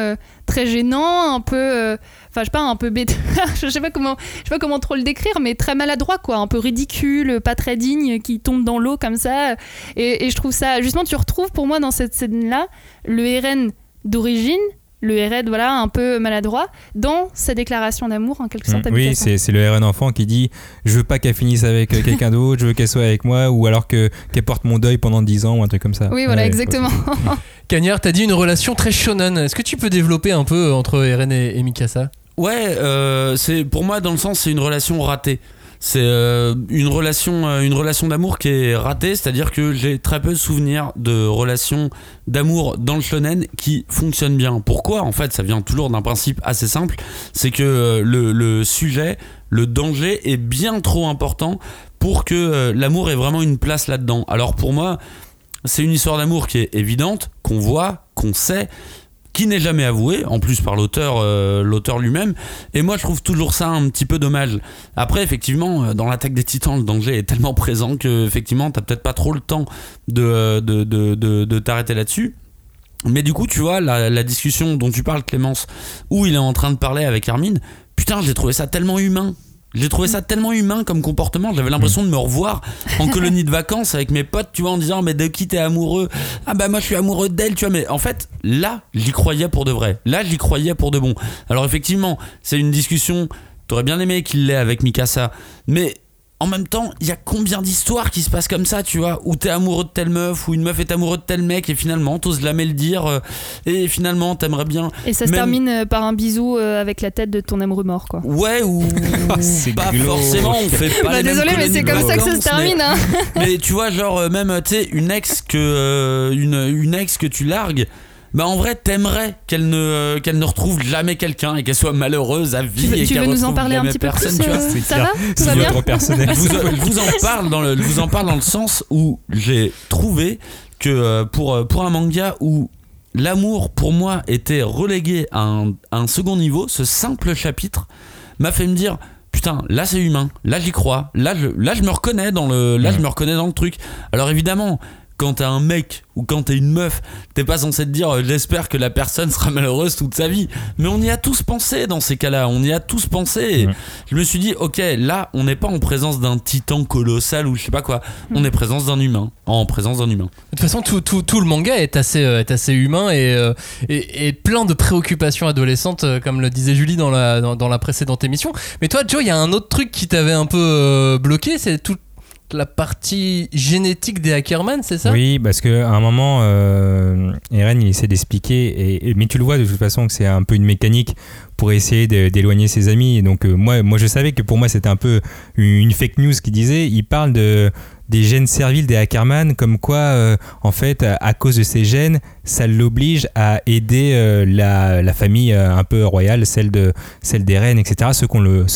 très gênant, un peu, enfin je sais pas un peu bête, je sais pas comment, je sais pas comment trop le décrire, mais très maladroit quoi, un peu ridicule, pas très digne, qui tombe dans l'eau comme ça. Et, et je trouve ça justement tu retrouves pour moi dans cette scène là le Eren d'origine le Eren voilà un peu maladroit dans sa déclaration d'amour en quelque sorte à Mm, Oui, c'est c'est le RN enfant qui dit Je veux pas qu'elle finisse avec euh, quelqu'un d'autre, je veux qu'elle soit avec moi, ou alors que- qu'elle porte mon deuil pendant 10 ans, ou un truc comme ça. oui voilà Ouais, exactement Cagnard, t'as dit une relation très shonen. Est-ce que tu peux développer un peu entre et, et Mikasa? Ouais, euh, c'est pour moi dans le sens c'est une relation ratée. C'est euh, une relation, euh, une relation d'amour qui est ratée, c'est-à-dire que j'ai très peu de souvenirs de relations d'amour dans le shonen qui fonctionnent bien. Pourquoi En fait, ça vient toujours d'un principe assez simple, c'est que euh, le, sujet, le danger est bien trop important pour que l'amour ait vraiment une place là-dedans. Alors pour moi, c'est une histoire d'amour qui est évidente, qu'on voit, qu'on sait, qui n'est jamais avouée, en plus par l'auteur euh, l'auteur lui-même. Et moi, je trouve toujours ça un petit peu dommage. Après, effectivement, euh, dans l'attaque des titans, le danger est tellement présent que, effectivement, t'as peut-être pas trop le temps de, euh, de, de, t'arrêter là-dessus. Mais du coup, tu vois, la, discussion dont tu parles, Clémence, où il est en train de parler avec Armin, putain, j'ai trouvé ça tellement humain. J'ai trouvé ça tellement humain comme comportement. J'avais l'impression de me revoir en colonie de vacances avec mes potes, tu vois, en disant, mais de qui t'es amoureux? Ah bah moi je suis amoureux d'elle, tu vois. Mais en fait, là, j'y croyais pour de vrai. Là, j'y croyais pour de bon. Alors effectivement, c'est une discussion. T'aurais bien aimé qu'il l'ait avec Mikasa, mais en même temps, il y a combien d'histoires qui se passent comme ça, tu vois, où t'es amoureux de telle meuf, ou une meuf est amoureuse de tel mec, et finalement, t'oses jamais le dire, euh, et finalement, t'aimerais bien. et ça se termine euh, par un bisou euh, avec la tête de ton amoureux mort quoi Ouais, ou C'est pas glauque. forcément, on fait pas bah les mêmes désolé mais c'est comme ça que ça se termine hein. mais tu vois genre même tu sais une ex que euh, une, une ex que tu largues bah en vrai t'aimerais qu'elle ne euh, qu'elle ne retrouve jamais quelqu'un et qu'elle soit malheureuse à vie tu veux, et tu qu'elle veux nous en retrouve parler un petit peu personne, plus tu vois. euh, ça va C'est va bien votre personnel. je vous, vous en parle dans le vous en parle dans le sens où j'ai trouvé que euh, pour pour un manga où l'amour pour moi était relégué à un, à un second niveau ce simple chapitre m'a fait me dire putain là c'est humain. Là j'y crois. Là je là je me reconnais dans le là je me reconnais dans le truc. Alors évidemment quand t'es un mec ou quand t'es une meuf, t'es pas censé te dire euh, j'espère que la personne sera malheureuse toute sa vie. Mais on y a tous pensé dans ces cas-là, on y a tous pensé. Ouais. Je me suis dit, ok, là, on n'est pas en présence d'un titan colossal ou je sais pas quoi. On est en présence d'un humain. En présence d'un humain. De toute façon, tout, tout, tout le manga est assez, euh, est assez humain et, euh, et, et plein de préoccupations adolescentes, comme le disait Julie dans la, dans, dans la précédente émission. Mais toi, Joe, il y a un autre truc qui t'avait un peu euh, bloqué, c'est toute la partie génétique des Ackerman, c'est ça? Oui, parce qu'à un moment, euh, Eren, il essaie d'expliquer, et, mais tu le vois de toute façon que c'est un peu une mécanique pour essayer d'éloigner ses amis. Et donc, euh, moi, moi, je savais que pour moi, c'était un peu une fake news qui disait il parle de, des gènes serviles des Ackerman, comme quoi, euh, en fait, à, cause de ces gènes, ça l'oblige à aider euh, la, famille euh, un peu royale, celle de celle des reines, etc., ceux qui ont le,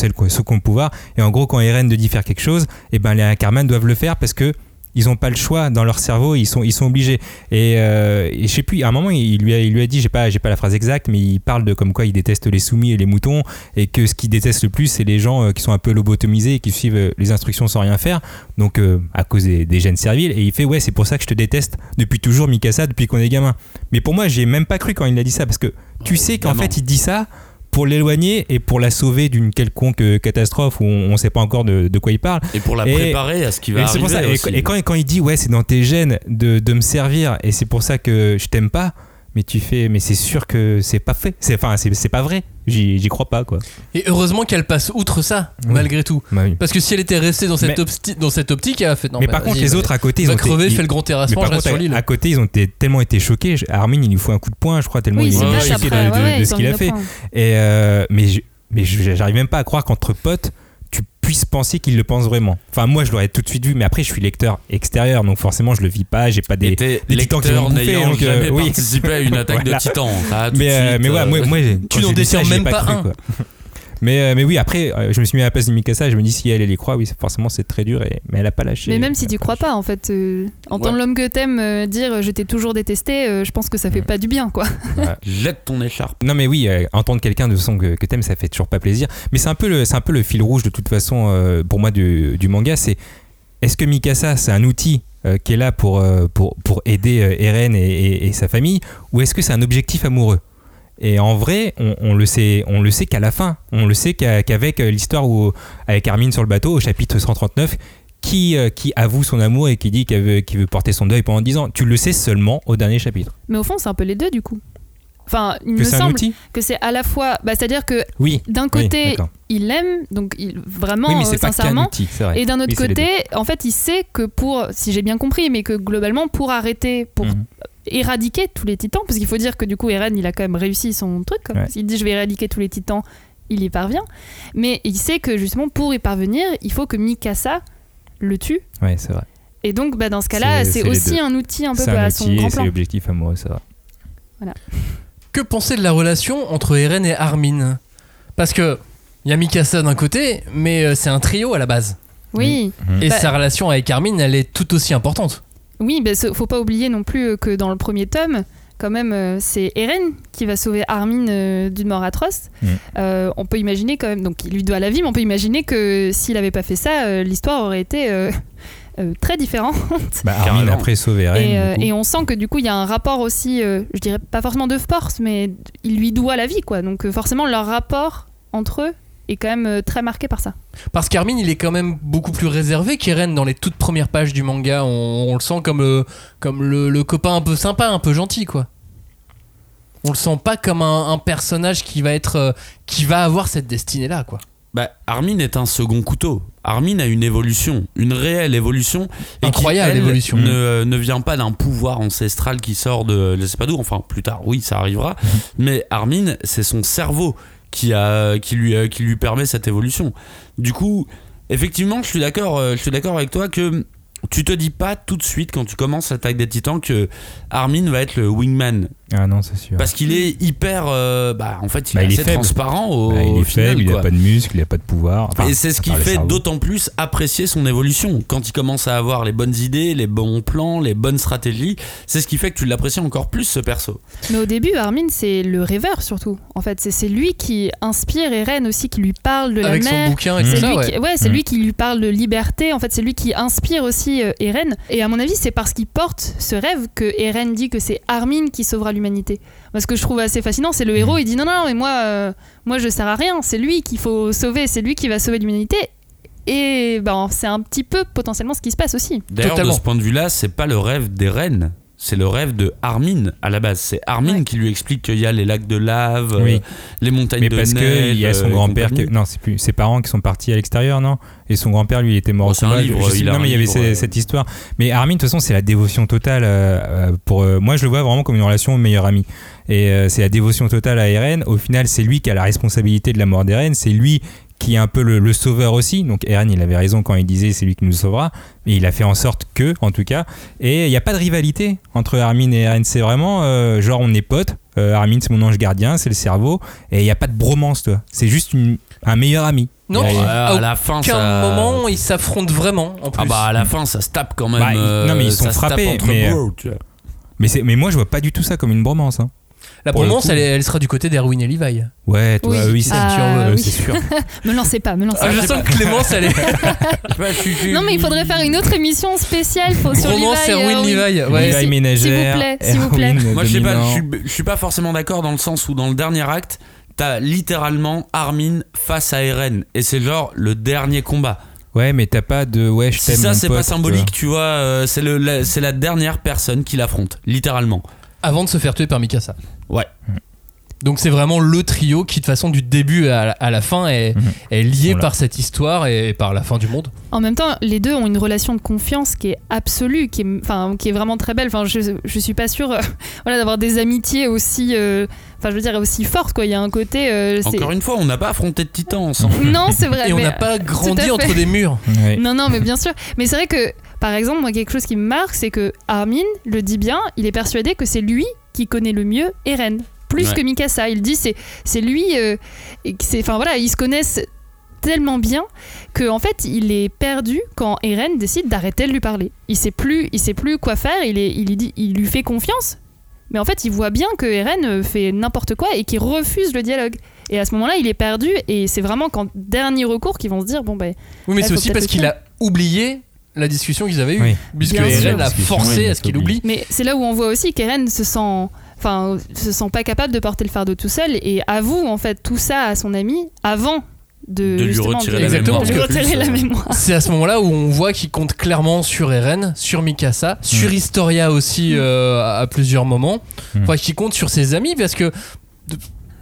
pouvoir. Et en gros, quand Eren te dit faire quelque chose, et ben les Ackerman doivent le faire parce que ils n'ont pas le choix dans leur cerveau, ils sont, ils sont obligés. Et, euh, et je sais plus, à un moment, il lui a, il lui a dit, j'ai pas, j'ai pas la phrase exacte, mais il parle de comme quoi il déteste les soumis et les moutons, et que ce qu'il déteste le plus, c'est les gens euh, qui sont un peu lobotomisés et qui suivent euh, les instructions sans rien faire, donc euh, à cause des, des gènes serviles. Et il fait, ouais, c'est pour ça que je te déteste depuis toujours, Mikasa, depuis qu'on est gamin. Mais pour moi, j'ai même pas cru quand il a dit ça, parce que tu sais qu'en fait, il dit ça pour l'éloigner et pour la sauver d'une quelconque euh, catastrophe où on ne sait pas encore de, de quoi il parle. Et pour la Et- préparer à ce qui va Et arriver pour ça. Et, aussi. et quand, et quand il dit ouais c'est dans tes gènes de, de me servir et c'est pour ça que je t'aime pas, mais tu fais mais c'est sûr que c'est pas fait. C'est enfin c'est c'est pas vrai. J'y j'y crois pas quoi. Et heureusement qu'elle passe outre ça, Oui. malgré tout. Bah oui. Parce que si elle était restée dans cette, Mais- dans cette optique, elle a fait non. mais bah, par contre les va- autres à côté ils ont crever, été- fait le grand Mais terrassement, par je reste contre, sur à, à côté, ils ont été- tellement été choqués. Armin, il lui faut un coup de poing, je crois, tellement Oui, il est choqué de, après. de- ouais, de ouais, ce qu'il a fait. Et euh, mais je- mais j'arrive même pas à croire qu'entre potes, tu puisses penser qu'il le pense vraiment. Enfin, moi, je l'aurais tout de suite vu, mais après, je suis lecteur extérieur, donc forcément, je le vis pas. J'ai pas des. des titans qui vont bouffer, donc, euh, oui. participé à une attaque Voilà. de titan. Ça, tout de Mais, euh, mais ouais, euh, moi, moi quand n'en détiens même pas cru, un. Mais, euh, mais oui, après, euh, je me suis mis à la place de Mikasa, je me dis si elle, elle y croit, oui, forcément, c'est très dur, et, mais elle a pas lâché. Mais même si tu crois pas, en fait, euh, entendre Ouais. l'homme que t'aimes euh, dire je t'ai toujours détesté, euh, je pense que ça fait Ouais. pas du bien, quoi. Jette ton écharpe. Non mais oui, euh, entendre quelqu'un de son que, que t'aimes, ça fait toujours pas plaisir. Mais c'est un peu le, c'est un peu le fil rouge de toute façon euh, pour moi du, du manga. C'est est-ce que Mikasa c'est un outil qui est là pour pour, pour aider Eren et, et- et sa famille, ou est-ce que c'est un objectif amoureux? Et en vrai, on, on le sait, on le sait qu'à la fin, on le sait qu'avec euh, l'histoire où avec Armin sur le bateau au chapitre 139. Qui, euh, qui avoue son amour et qui dit qu'il veut, veut porter son deuil pendant 10 ans. Tu le sais seulement au dernier chapitre. Mais au fond, c'est un peu les deux, du coup. Enfin, il Que me semble outil que c'est à la fois. Bah, C'est-à-dire que Oui. d'un côté, il l'aime, donc il, vraiment, oui, euh, sincèrement. outil, vrai. Et d'un autre côté, en fait, il sait que pour, si j'ai bien compris, mais que globalement, pour arrêter, pour Mhm. Éradiquer tous les titans, parce qu'il faut dire que du coup, Eren, il a quand même réussi son truc. quoi. Ouais. Il dit je vais éradiquer tous les titans, il y parvient. Mais il sait que justement, pour y parvenir, il faut que Mikasa le tue. Ouais, c'est vrai. Et donc, bah, dans ce cas-là, C'est- aussi un outil un peu C'est un à son outil grand et c'est plan. l'objectif amoureux, c'est vrai. Que penser de la relation entre Eren et Armin? Parce que il y a Mikasa d'un côté, mais euh, c'est un trio à la base. Oui. Et Bah- sa relation avec Armin, elle est tout aussi importante. Oui, ben ce- faut pas oublier non plus euh, que dans le premier tome, quand même, euh, c'est Eren qui va sauver Armin euh, d'une mort atroce. Mm. Euh, on peut imaginer quand même, donc il lui doit la vie, mais on peut imaginer que s'il avait pas fait ça, l'histoire aurait été euh, euh, très différente. Bah, Armin après sauve Eren. et, euh, et on sent que du coup, il y a un rapport aussi, euh, je dirais pas forcément de force, mais il lui doit la vie, quoi. Donc forcément, leur rapport entre eux est quand même euh, très marqué par ça. Parce qu'Armin, il est quand même beaucoup plus réservé qu'Eren dans les toutes premières pages du manga. On, on le sent comme, le, comme le, le copain un peu sympa, un peu gentil, quoi. On le sent pas comme un, un personnage qui va être, euh, qui va avoir cette destinée-là, quoi. Bah, Armin est un second couteau. Armin a une évolution, une réelle évolution. Et Incroyable qui, elle, évolution. Ne, euh, ne vient pas d'un pouvoir ancestral qui sort de je sais pas d'où. Enfin, plus tard, oui, ça arrivera. Mais Armin, c'est son cerveau euh, qui lui permet cette évolution. Du coup, effectivement, je suis d'accord euh, je suis d'accord avec toi que tu te dis pas tout de suite quand tu commences l'attaque des titans que Armin va être le wingman. Ah non, c'est sûr. Parce qu'il est hyper. euh, bah, en fait, il Bah, est il est assez faible. transparent au, Bah, il au est final, faible, il quoi. a pas de muscles, il a pas de pouvoir. Enfin, Et c'est ce qui fait d'autant plus apprécier son évolution. Quand il commence à avoir les bonnes idées, les bons plans, les bonnes stratégies, c'est ce qui fait que tu l'apprécies encore plus ce perso. Mais au début, Armin, c'est le rêveur surtout. En fait, c'est- lui qui inspire Eren aussi, qui lui parle de Avec la son mer. bouquin et Mmh. tout C'est ça, lui, ouais. qui, ouais, c'est Mm. lui qui lui parle de liberté. En fait, c'est lui qui inspire aussi euh, Eren. Et à mon avis, c'est parce qu'il porte ce rêve que Eren dit que c'est Armin qui sauvera l'humanité. Moi, ce que je trouve assez fascinant, c'est le héros. Il dit non, non, mais moi, euh, moi, je sers à rien. C'est lui qu'il faut sauver. C'est lui qui va sauver l'humanité. Et ben, c'est un petit peu potentiellement ce qui se passe aussi. D'ailleurs, de ce point de vue-là, c'est pas le rêve des reines. C'est le rêve de Armin à la base. C'est Armin Ouais. qui lui explique qu'il y a les lacs de lave, euh, Oui. les montagnes Mais de parce qu'il y a son euh, grand-père, non, c'est plus ses parents qui sont partis à l'extérieur, non? Et son grand-père, lui, il était mort Oh, au un livre, sais- il non, mais il y avait euh. cette histoire. Mais Armin, de toute façon, c'est la dévotion totale. euh, euh, pour euh, moi, je le vois vraiment comme une relation meilleur ami. Et euh, c'est la dévotion totale à Eren. Au final, c'est lui qui a la responsabilité de la mort d'Eren. C'est lui qui est un peu le, le sauveur aussi. Donc Eren, il avait raison quand il disait c'est lui qui nous sauvera. Mais il a fait en sorte que, en tout cas. Et il n'y a pas de rivalité entre Armin et Eren. C'est vraiment euh, genre on est potes. Euh, Armin, c'est mon ange gardien, c'est le cerveau. Et il n'y a pas de bromance, toi. C'est juste une- un meilleur ami. Non, Ouais, à à la fin, aucun ça... moment, ils s'affrontent vraiment, en plus. Ah bah à la fin, ça se tape quand même. Bah, euh, non, mais ils sont se tape frappés, entre mais- vois. Mais, mais moi, je vois pas du tout ça comme une bromance. hein. La bromance, elle, sera du côté d'Erwin et Levi. Ouais, toi, Oui. en veux, euh, oui. c'est sûr. Me lancez pas, me lancez Ah, pas. je sens que Clémence, elle est. Suis- Non, mais il faudrait faire une autre émission spéciale faut- sur Romance Levi. euh, Erwin oui. Levi. Ouais. Levi ménagère. s'il vous plaît, s'il vous plaît. Moi, je sais pas, je suis, pas forcément d'accord dans le sens où dans le dernier acte, t'as littéralement Armin face à Eren. Et c'est genre le dernier combat. Ouais, mais t'as pas de ouais, je Si ça, c'est pas symbolique, tu vois, euh, c'est la, c'est la dernière personne qui l'affronte, littéralement. Avant de se faire tuer par Mikasa. Ouais. Donc c'est vraiment le trio qui de toute façon du début à la, à la fin est, Mhm. est lié Voilà. par cette histoire et par la fin du monde. En même temps, les deux ont une relation de confiance qui est absolue, qui est, enfin, qui est vraiment très belle. Enfin, je, je suis pas sûre euh, voilà, d'avoir des amitiés aussi, euh, enfin, je veux dire, aussi fortes. Quoi. Il y a un côté. euh, Encore une fois, on n'a pas affronté de titan ensemble. Non, c'est vrai. Et on n'a pas grandi fait. entre des murs. Non, non, mais bien sûr. Mais c'est vrai que, par exemple, moi, quelque chose qui me marque, c'est que Armin le dit bien, il est persuadé que c'est lui qui connaît le mieux Eren. Plus Ouais. que Mikasa. Il dit c'est c'est lui. euh, Enfin voilà, ils se connaissent tellement bien que en fait il est perdu quand Eren décide d'arrêter de lui parler. Il sait plus, il sait plus quoi faire. Il est, il lui dit, il lui fait confiance, mais en fait il voit bien que Eren euh, fait n'importe quoi et qu'il refuse le dialogue. Et à ce moment-là, il est perdu et c'est vraiment qu'en dernier recours qu'ils vont se dire bon ben Oui, mais c'est aussi parce qu'il a oublié la discussion qu'ils avaient eue. Oui. Puisque. Eren l'a forcé à ce qu'il oublie. Mais c'est là où on voit aussi qu'Eren se sent, enfin, se sent pas capable de porter le fardeau tout seul et avoue en fait tout ça à son ami avant de, De lui justement, retirer de- la Exactement, de lui parce que- retirer la mémoire. C'est à ce moment-là où on voit qu'il compte clairement sur Eren, sur Mikasa, sur Historia aussi euh, à à plusieurs moments. Mm. Enfin, qu'il compte sur ses amis parce que de-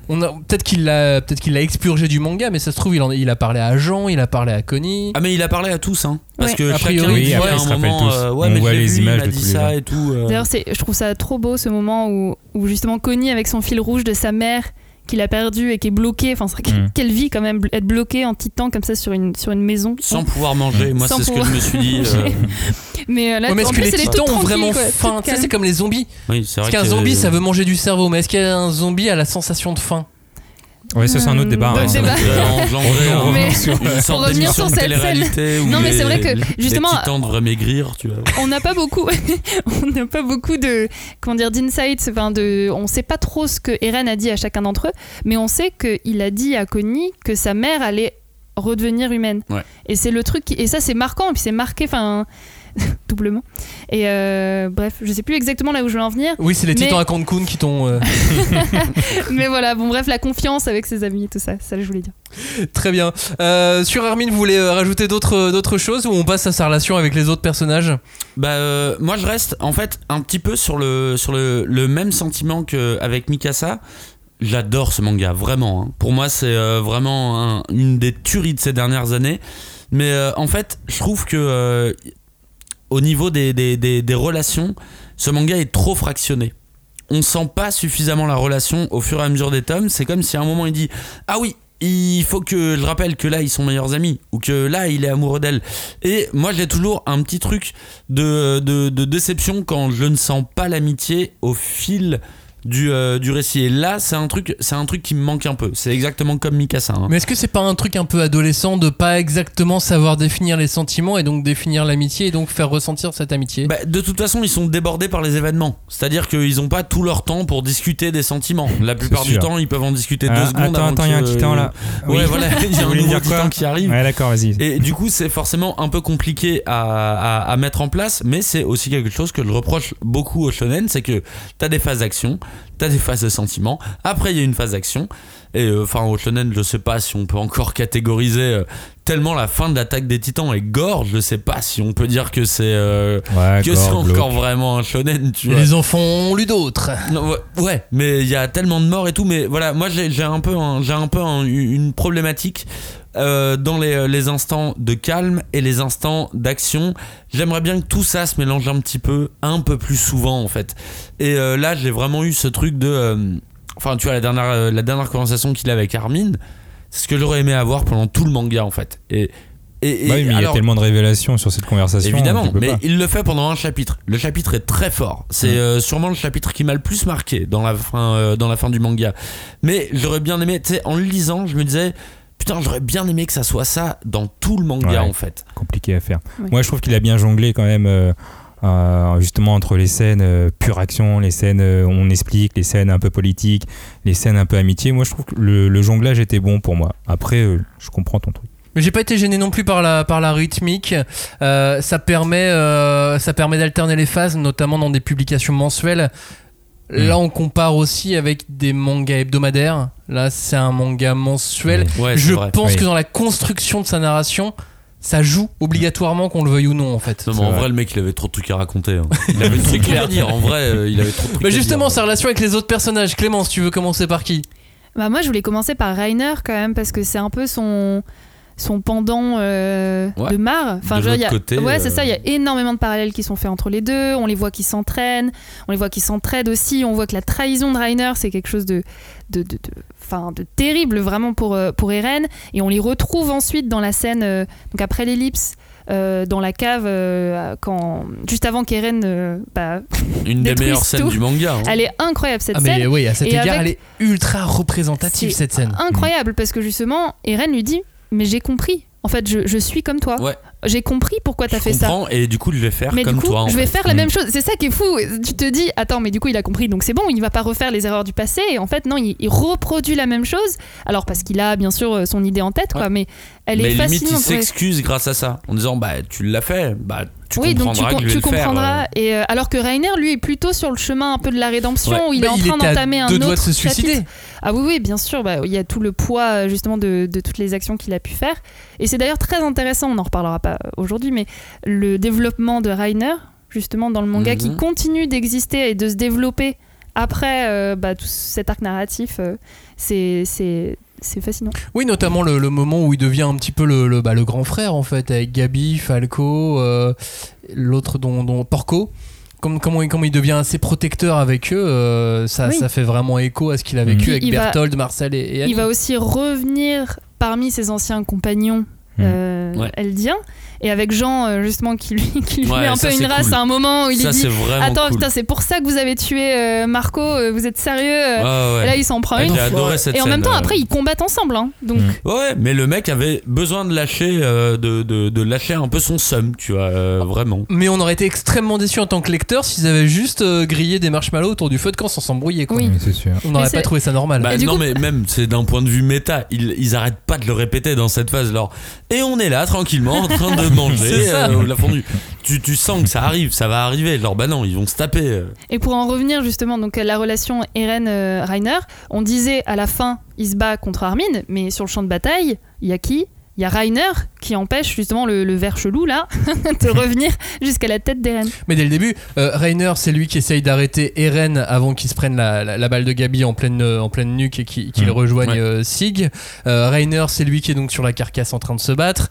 on a peut-être qu'il l'a peut-être qu'il l'a expurgé du manga, mais ça se trouve il, en- il a parlé à Jean, il a parlé à Connie. Ah mais il a parlé à tous hein parce Ouais. que A chacun priori, il dit après, se un moment tous. euh, ouais On mais voit les vu, images il m'a de dit tous les ça gens. et tout euh. D'ailleurs, c'est, je trouve ça trop beau ce moment où, où justement Connie avec son fil rouge de sa mère qu'il a perdu et qui est bloqué. Enfin, c'est vrai que- Mm. quelle vie quand même être bloqué en titan comme ça sur une sur une maison. sans pouvoir manger moi Sans c'est ce que je me suis dit euh, Mais euh, là, Ouais, mais en est-ce que plus, les titans ont vraiment quoi, faim Tu sais, c'est comme les zombies. oui c'est Parce vrai qu'un que zombie, ça veut manger du cerveau, mais est-ce qu'un zombie a la sensation de faim? Ouais, ça c'est un autre débat. Mmh, hein. débat. va engendrer un- Mais- une sorte revenir sur cette où Non, mais c'est vrai que, justement, devraient maigrir tu vois on n'a pas beaucoup on n'a pas beaucoup de comment dire d'insights enfin de on sait pas trop ce que Eren a dit à chacun d'entre eux mais on sait qu'il a dit à Connie que sa mère allait redevenir humaine Ouais. et c'est le truc qui- et ça c'est marquant et puis c'est marqué enfin doublement et euh, bref je sais plus exactement là où je veux en venir Oui, c'est les Mais- titans à Cancun qui t'ont. euh, mais voilà bon bref la confiance avec ses amis tout ça ça je voulais dire Très bien. Euh, sur Armin, vous voulez rajouter d'autres d'autres choses ou on passe à sa relation avec les autres personnages? Bah euh, moi je reste en fait un petit peu sur le sur le, le même sentiment qu'avec Mikasa. J'adore ce manga vraiment. hein. Pour moi c'est euh, vraiment un- une des tueries de ces dernières années. Mais euh, en fait je trouve que euh, au niveau des, relations, ce manga est trop fractionné. On sent pas suffisamment la relation au fur et à mesure des tomes. C'est comme si à un moment il dit ah oui il faut que je rappelle que là ils sont meilleurs amis ou que là il est amoureux d'elle. Et moi j'ai toujours un petit truc de, de, de déception quand je ne sens pas l'amitié au fil du, euh, du récit. Et là c'est un truc c'est un truc qui me manque un peu. C'est exactement comme Mikasa. hein. Mais est-ce que c'est pas un truc un peu adolescent de pas exactement savoir définir les sentiments et donc définir l'amitié et donc faire ressentir cette amitié? Bah, de toute façon, ils sont débordés par les événements. C'est-à-dire qu'ils n'ont pas tout leur temps pour discuter des sentiments. La plupart du temps, ils peuvent en discuter Ah, deux secondes. attends, attends, il y a un titan là. Ouais, Oui. voilà, il y a un nouveau titan qui arrive. Ouais, d'accord, vas-y. Et du coup, c'est forcément un peu compliqué à, à- à mettre en place, mais c'est aussi quelque chose que je reproche beaucoup au shonen, c'est que t'as des phases d'action, t'as des phases de sentiment, après il y a une phase d'action, et euh, enfin au shonen, je sais pas si on peut encore catégoriser euh, tellement la fin de l'attaque des titans est gore, je sais pas si on peut dire que c'est euh, Ouais, que c'est gore, encore vraiment un shonen, tu Et vois. les enfants ont lu d'autres. Ouais, ouais, mais il y a tellement de morts et tout. Mais voilà, moi j'ai j'ai un peu, un- j'ai un peu un- une problématique euh, dans les, les instants de calme et les instants d'action. J'aimerais bien que tout ça se mélange un petit peu, un peu plus souvent en fait. Et euh, là, j'ai vraiment eu ce truc de, euh, enfin, tu vois, la dernière, euh, la dernière conversation qu'il a avec Armin, c'est ce que j'aurais aimé avoir pendant tout le manga en fait. Et et, et Bah oui, mais il y a tellement de révélations sur cette conversation. Évidemment, mais pas. il le fait pendant un chapitre. Le chapitre est très fort. C'est Mm. euh, sûrement le chapitre qui m'a le plus marqué dans la fin, euh, dans la fin du manga. Mais j'aurais bien aimé, tu sais, en le lisant, je me disais, putain, j'aurais bien aimé que ça soit ça dans tout le manga Ouais. en fait. compliqué à faire. Oui. Moi, je trouve qu'il a bien jonglé quand même, euh, euh, justement, entre les scènes euh, pure action, les scènes euh, on explique, les scènes un peu politiques, les scènes un peu amitié. Moi, je trouve que le, le jonglage était bon pour moi. Après, euh, je comprends ton truc. Mais j'ai pas été gêné non plus par la, par la rythmique. Euh, ça permet, euh, ça permet d'alterner les phases, notamment dans des publications mensuelles. Là, on compare aussi avec des mangas hebdomadaires. Là, c'est un manga mensuel. Ouais, Je vrai. pense Oui. que dans la construction de sa narration, ça joue obligatoirement qu'on le veuille ou non, en fait. Non, mais en vrai. vrai, le mec, il avait trop de trucs à raconter. hein. Il avait trop de trucs à dire. En vrai, euh, il avait trop de trucs Bah à justement, dire. sa relation avec les autres personnages. Clémence, tu veux commencer par qui? Bah moi, je voulais commencer par Rainer quand même parce que c'est un peu son son pendant euh, Ouais. de Mar. Enfin, De il y a- l'autre côté, ouais, euh, c'est ça. Il y a énormément de parallèles qui sont faits entre les deux. On les voit qui s'entraînent, on les voit qui s'entraident aussi. On voit que la trahison de Rainer, c'est quelque chose de de, de, de- enfin, de terrible vraiment pour euh, pour Eren. Et on les retrouve ensuite dans la scène euh, donc après l'ellipse. euh, dans la cave euh, quand juste avant qu'Eren euh, bah, Une des meilleures scènes tout. du manga. hein. elle est incroyable cette Ah scène mais oui, à cet Et égard, avec- elle est ultra représentative cette scène. incroyable parce que justement, Eren lui dit Mais j'ai compris. En fait, je, je suis comme toi. Ouais. J'ai compris pourquoi t'as fait ça. comprends, et du coup, je vais faire Mais comme du coup, toi. je vais fait. faire la Mm. même chose. C'est ça qui est fou. Tu te dis, attends, mais du coup, il a compris, donc c'est bon, il va pas refaire les erreurs du passé. Et en fait, non, il, il reproduit la même chose. Alors, parce qu'il a bien sûr euh, son idée en tête, quoi, mais elle mais est limite, il ouais. s'excuse grâce à ça. En disant, bah, tu l'as fait. Bah, tu oui, donc tu, comprendras tu faire, euh. Et euh, alors que Rainer, lui, est plutôt sur le chemin un peu de la rédemption, Ouais. où il Bah, est en il train d'entamer un autre de se suicider. chapitre. Ah oui, oui, bien sûr. Bah, il y a tout le poids euh, justement de, de toutes les actions qu'il a pu faire. Et c'est d'ailleurs très intéressant, on n'en reparlera pas aujourd'hui, mais le développement de Rainer, justement dans le manga, qui Mhm. continue d'exister et de se développer après euh, bah, tout cet arc narratif, c'est c'est- fascinant. Oui, notamment le, le moment où il devient un petit peu le, le, bah, le grand frère en fait, avec Gabi, Falco, euh, l'autre dont, dont Porco. Comme, comment, il- comment il devient assez protecteur avec eux, euh, ça, Oui. ça fait vraiment écho à ce qu'il a vécu avec va- Berthold, Marcel et, et Annie. Il va aussi revenir parmi ses anciens compagnons euh, Ouais. eldiens et avec Jean euh, justement qui lui, qui lui Ouais, met un peu une race cool. à un moment où il Ça, dit Attends, cool. putain, c'est pour ça que vous avez tué euh, Marco, euh, vous êtes sérieux Ouais, ouais. Et là, il s'en prend une. J'ai adoré cette Et en scène, même temps, après, ils combattent ensemble. hein. Donc, Mm. Ouais, mais le mec avait besoin de lâcher, euh, de, de, de lâcher un peu son seum, tu vois, euh, vraiment. Mais on aurait été extrêmement déçus en tant que lecteur s'ils avaient juste euh, grillé des marshmallows autour du feu de camp sans s'embrouiller. quoi. Oui. Oui, c'est sûr. On n'aurait pas trouvé ça normal. Bah, non, coup- mais même, c'est d'un point de vue méta, ils, ils arrêtent pas de le répéter dans cette phase. Alors, et on est là, tranquillement, en train de manger euh, la fondue. Tu, tu sens que ça arrive, ça va arriver. Alors, bah non, ils vont se taper. euh. Et pour en revenir justement, donc la relation Eren-Rainer, on disait à la fin, il se bat contre Armin, mais sur le champ de bataille, il y a qui? Il y a Rainer qui empêche justement le, le ver chelou là de revenir jusqu'à la tête d'Eren. Mais dès le début, euh, Rainer, c'est lui qui essaye d'arrêter Eren avant qu'il se prenne la, la- la balle de Gabi en pleine, euh, en pleine nuque et qu'il qu'il Mm. rejoigne Ouais. euh, Sig. Euh, Rainer, c'est lui qui est donc sur la carcasse en train de se battre.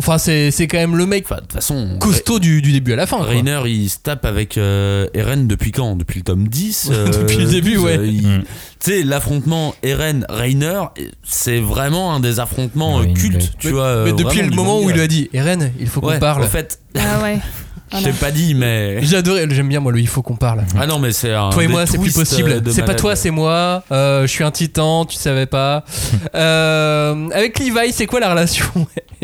Enfin, c'est c'est quand même le mec Enfin, de toute façon, costaud du, du début à la fin. quoi. Rainer, il se tape avec euh, Eren depuis quand? Depuis le tome 10 euh, Depuis le début, ouais. euh, il- Mm. Tu sais, l'affrontement Eren-Rainer, c'est vraiment un des affrontements euh, Oui, cultes, tu mais, vois. euh, mais depuis vraiment le moment où il lui a dit Eren, il faut qu'on Ouais, parle. En fait, Ah ouais. je t'ai pas dit, mais. J'ai adoré, j'aime bien moi le il faut qu'on parle. Ah non, mais c'est un. Toi et moi, c'est plus euh, possible. de C'est pas toi, c'est moi. Euh, je suis un titan, tu savais pas. Euh, avec Levi, c'est quoi la relation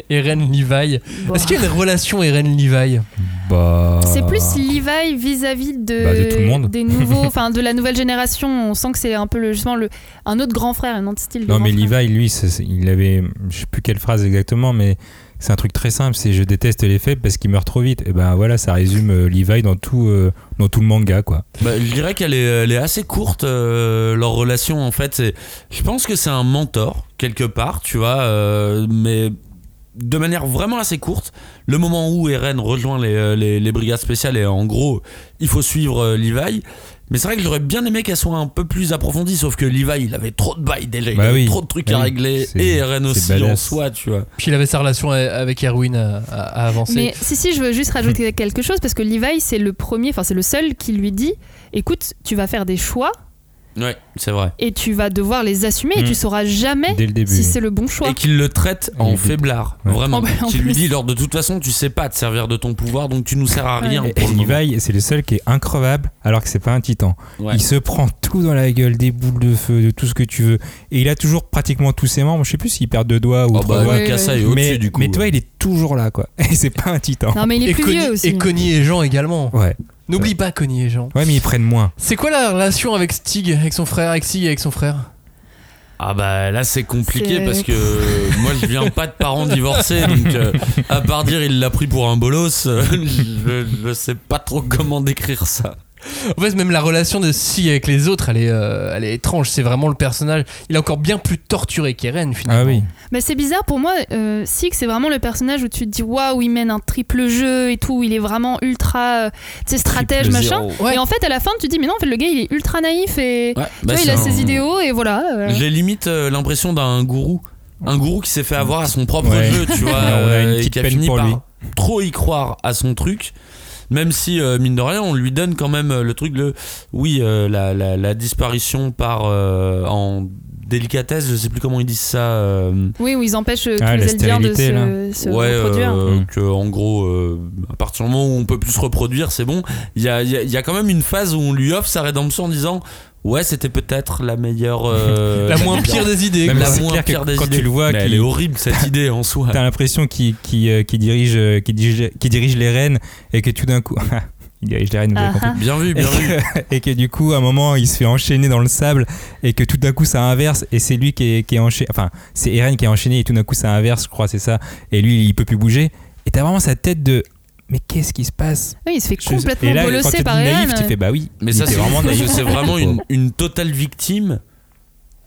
Eren-Levi Bon. Est-ce qu'il y a une relation Eren-Levi Bah. C'est plus Levi vis-à-vis de, Bah, de tout le monde. des nouveaux, enfin de la nouvelle génération. On sent que c'est un peu le, justement le, un autre grand frère, un autre style. de Non, mais frère. Levi, lui, il avait. Je sais plus quelle phrase exactement, mais c'est un truc très simple c'est je déteste les faibles parce qu'ils meurent trop vite. Et ben voilà, ça résume euh, Levi dans tout, euh, dans tout le manga, quoi. Bah, je dirais qu'elle est, elle est assez courte, euh, leur relation en fait. c'est- Je pense que c'est un mentor, quelque part, tu vois, euh, mais de manière vraiment assez courte. Le moment où Eren rejoint les, les, les brigades spéciales et en gros, il faut suivre euh, Levi. Mais c'est vrai que j'aurais bien aimé qu'elle soit un peu plus approfondie, sauf que Levi, il avait trop de bails déjà, il Bah avait oui. trop de trucs Bah à oui. régler, et Eren c'est aussi en soi, tu vois. Puis il avait sa relation avec Erwin à, à- à avancer. Mais si, si, je veux juste rajouter quelque chose parce que Levi, c'est le premier, enfin, c'est le seul qui lui dit écoute, tu vas faire des choix Ouais, c'est vrai. et tu vas devoir les assumer et Mm. tu sauras jamais Dès le début. si c'est le bon choix. Et qu'il le traite en faiblard, Ouais. vraiment. Oh, bah, lui dit, alors de toute façon, tu sais pas te servir de ton pouvoir, donc tu nous sers à rien. Et pour le moment. Levi, c'est le seul qui est increvable alors que c'est pas un titan. Ouais. Il se prend tout dans la gueule, des boules de feu, de tout ce que tu veux. Et il a toujours pratiquement tous ses membres. Je sais plus s'il perd deux doigts ou Oh trois bah, doigts. ouais, Mikasa ouais. est au-dessus mais, du coup. mais toi, il est toujours là, quoi. Et c'est pas un titan. Non, mais il est et, plus Connie, vieux aussi. et Connie et Jean également. Ouais. N'oublie pas Connie et Jean. Ouais, mais ils prennent moins. C'est quoi la relation avec Stig, avec son frère, avec Sig et avec son frère? Ah bah là c'est compliqué parce que moi je viens pas de parents divorcés donc euh, à part dire il l'a pris pour un bolos, euh, je, je sais pas trop comment décrire ça. En fait, même la relation de Si avec les autres, elle est, euh, elle est étrange. C'est vraiment le personnage. Il est encore bien plus torturé qu'Eren, finalement. Ah oui. Mais c'est bizarre pour moi. Euh, Six, c'est vraiment le personnage où tu te dis waouh, il mène un triple jeu et tout. Il est vraiment ultra, euh, tu sais, stratège, Triple machin. Ouais. Et en fait, à la fin, tu te dis mais non, en fait, le gars, il est ultra naïf et Ouais, tu bah, vois, il a un- ses idéaux et voilà. euh. J'ai limite euh, l'impression d'un gourou. Un gourou qui s'est fait avoir à son propre Ouais. jeu, tu vois, On a une et qui a fini pour par lui. trop y croire à son truc. Même si, euh, mine de rien, on lui donne quand même euh, le truc de, oui, euh, la, la- la disparition par euh, en délicatesse, je sais plus comment ils disent ça. euh, Oui, où ils empêchent euh, Ah, tous la les Eldiens de se, se ouais, reproduire. euh, Mm. que en gros, euh, à partir du moment où on peut plus se reproduire, c'est bon. Il y a, il y a- il y a quand même une phase où on lui offre sa rédemption en disant, ouais, c'était peut-être la meilleure, euh, La moins pire des idées. Même la moins pire des quand idées. tu le vois Mais elle qu'il- est horrible cette idée en soi. T'as l'impression qu'il qu'il, euh, qu'il dirige, euh, qu'il dirige, qu'il dirige les rênes et que tout d'un coup. il dirige les rênes, vous avez Ah, compris. ah. Bien vu, Et bien vu. que, et que du coup, à un moment, il se fait enchaîner dans le sable et que tout d'un coup, ça inverse et c'est lui qui est, qui est enchaîné. Enfin, c'est Eren qui est enchaîné et tout d'un coup, ça inverse, je crois, c'est ça. Et lui, il peut plus bouger. Et t'as vraiment sa tête de. Mais qu'est-ce qui se passe Oui, il se fait Je- complètement Et là, bolosser par naïf, tu fais bah oui. Mais il ça, c'est vraiment parce que naïf. c'est vraiment une, une totale victime,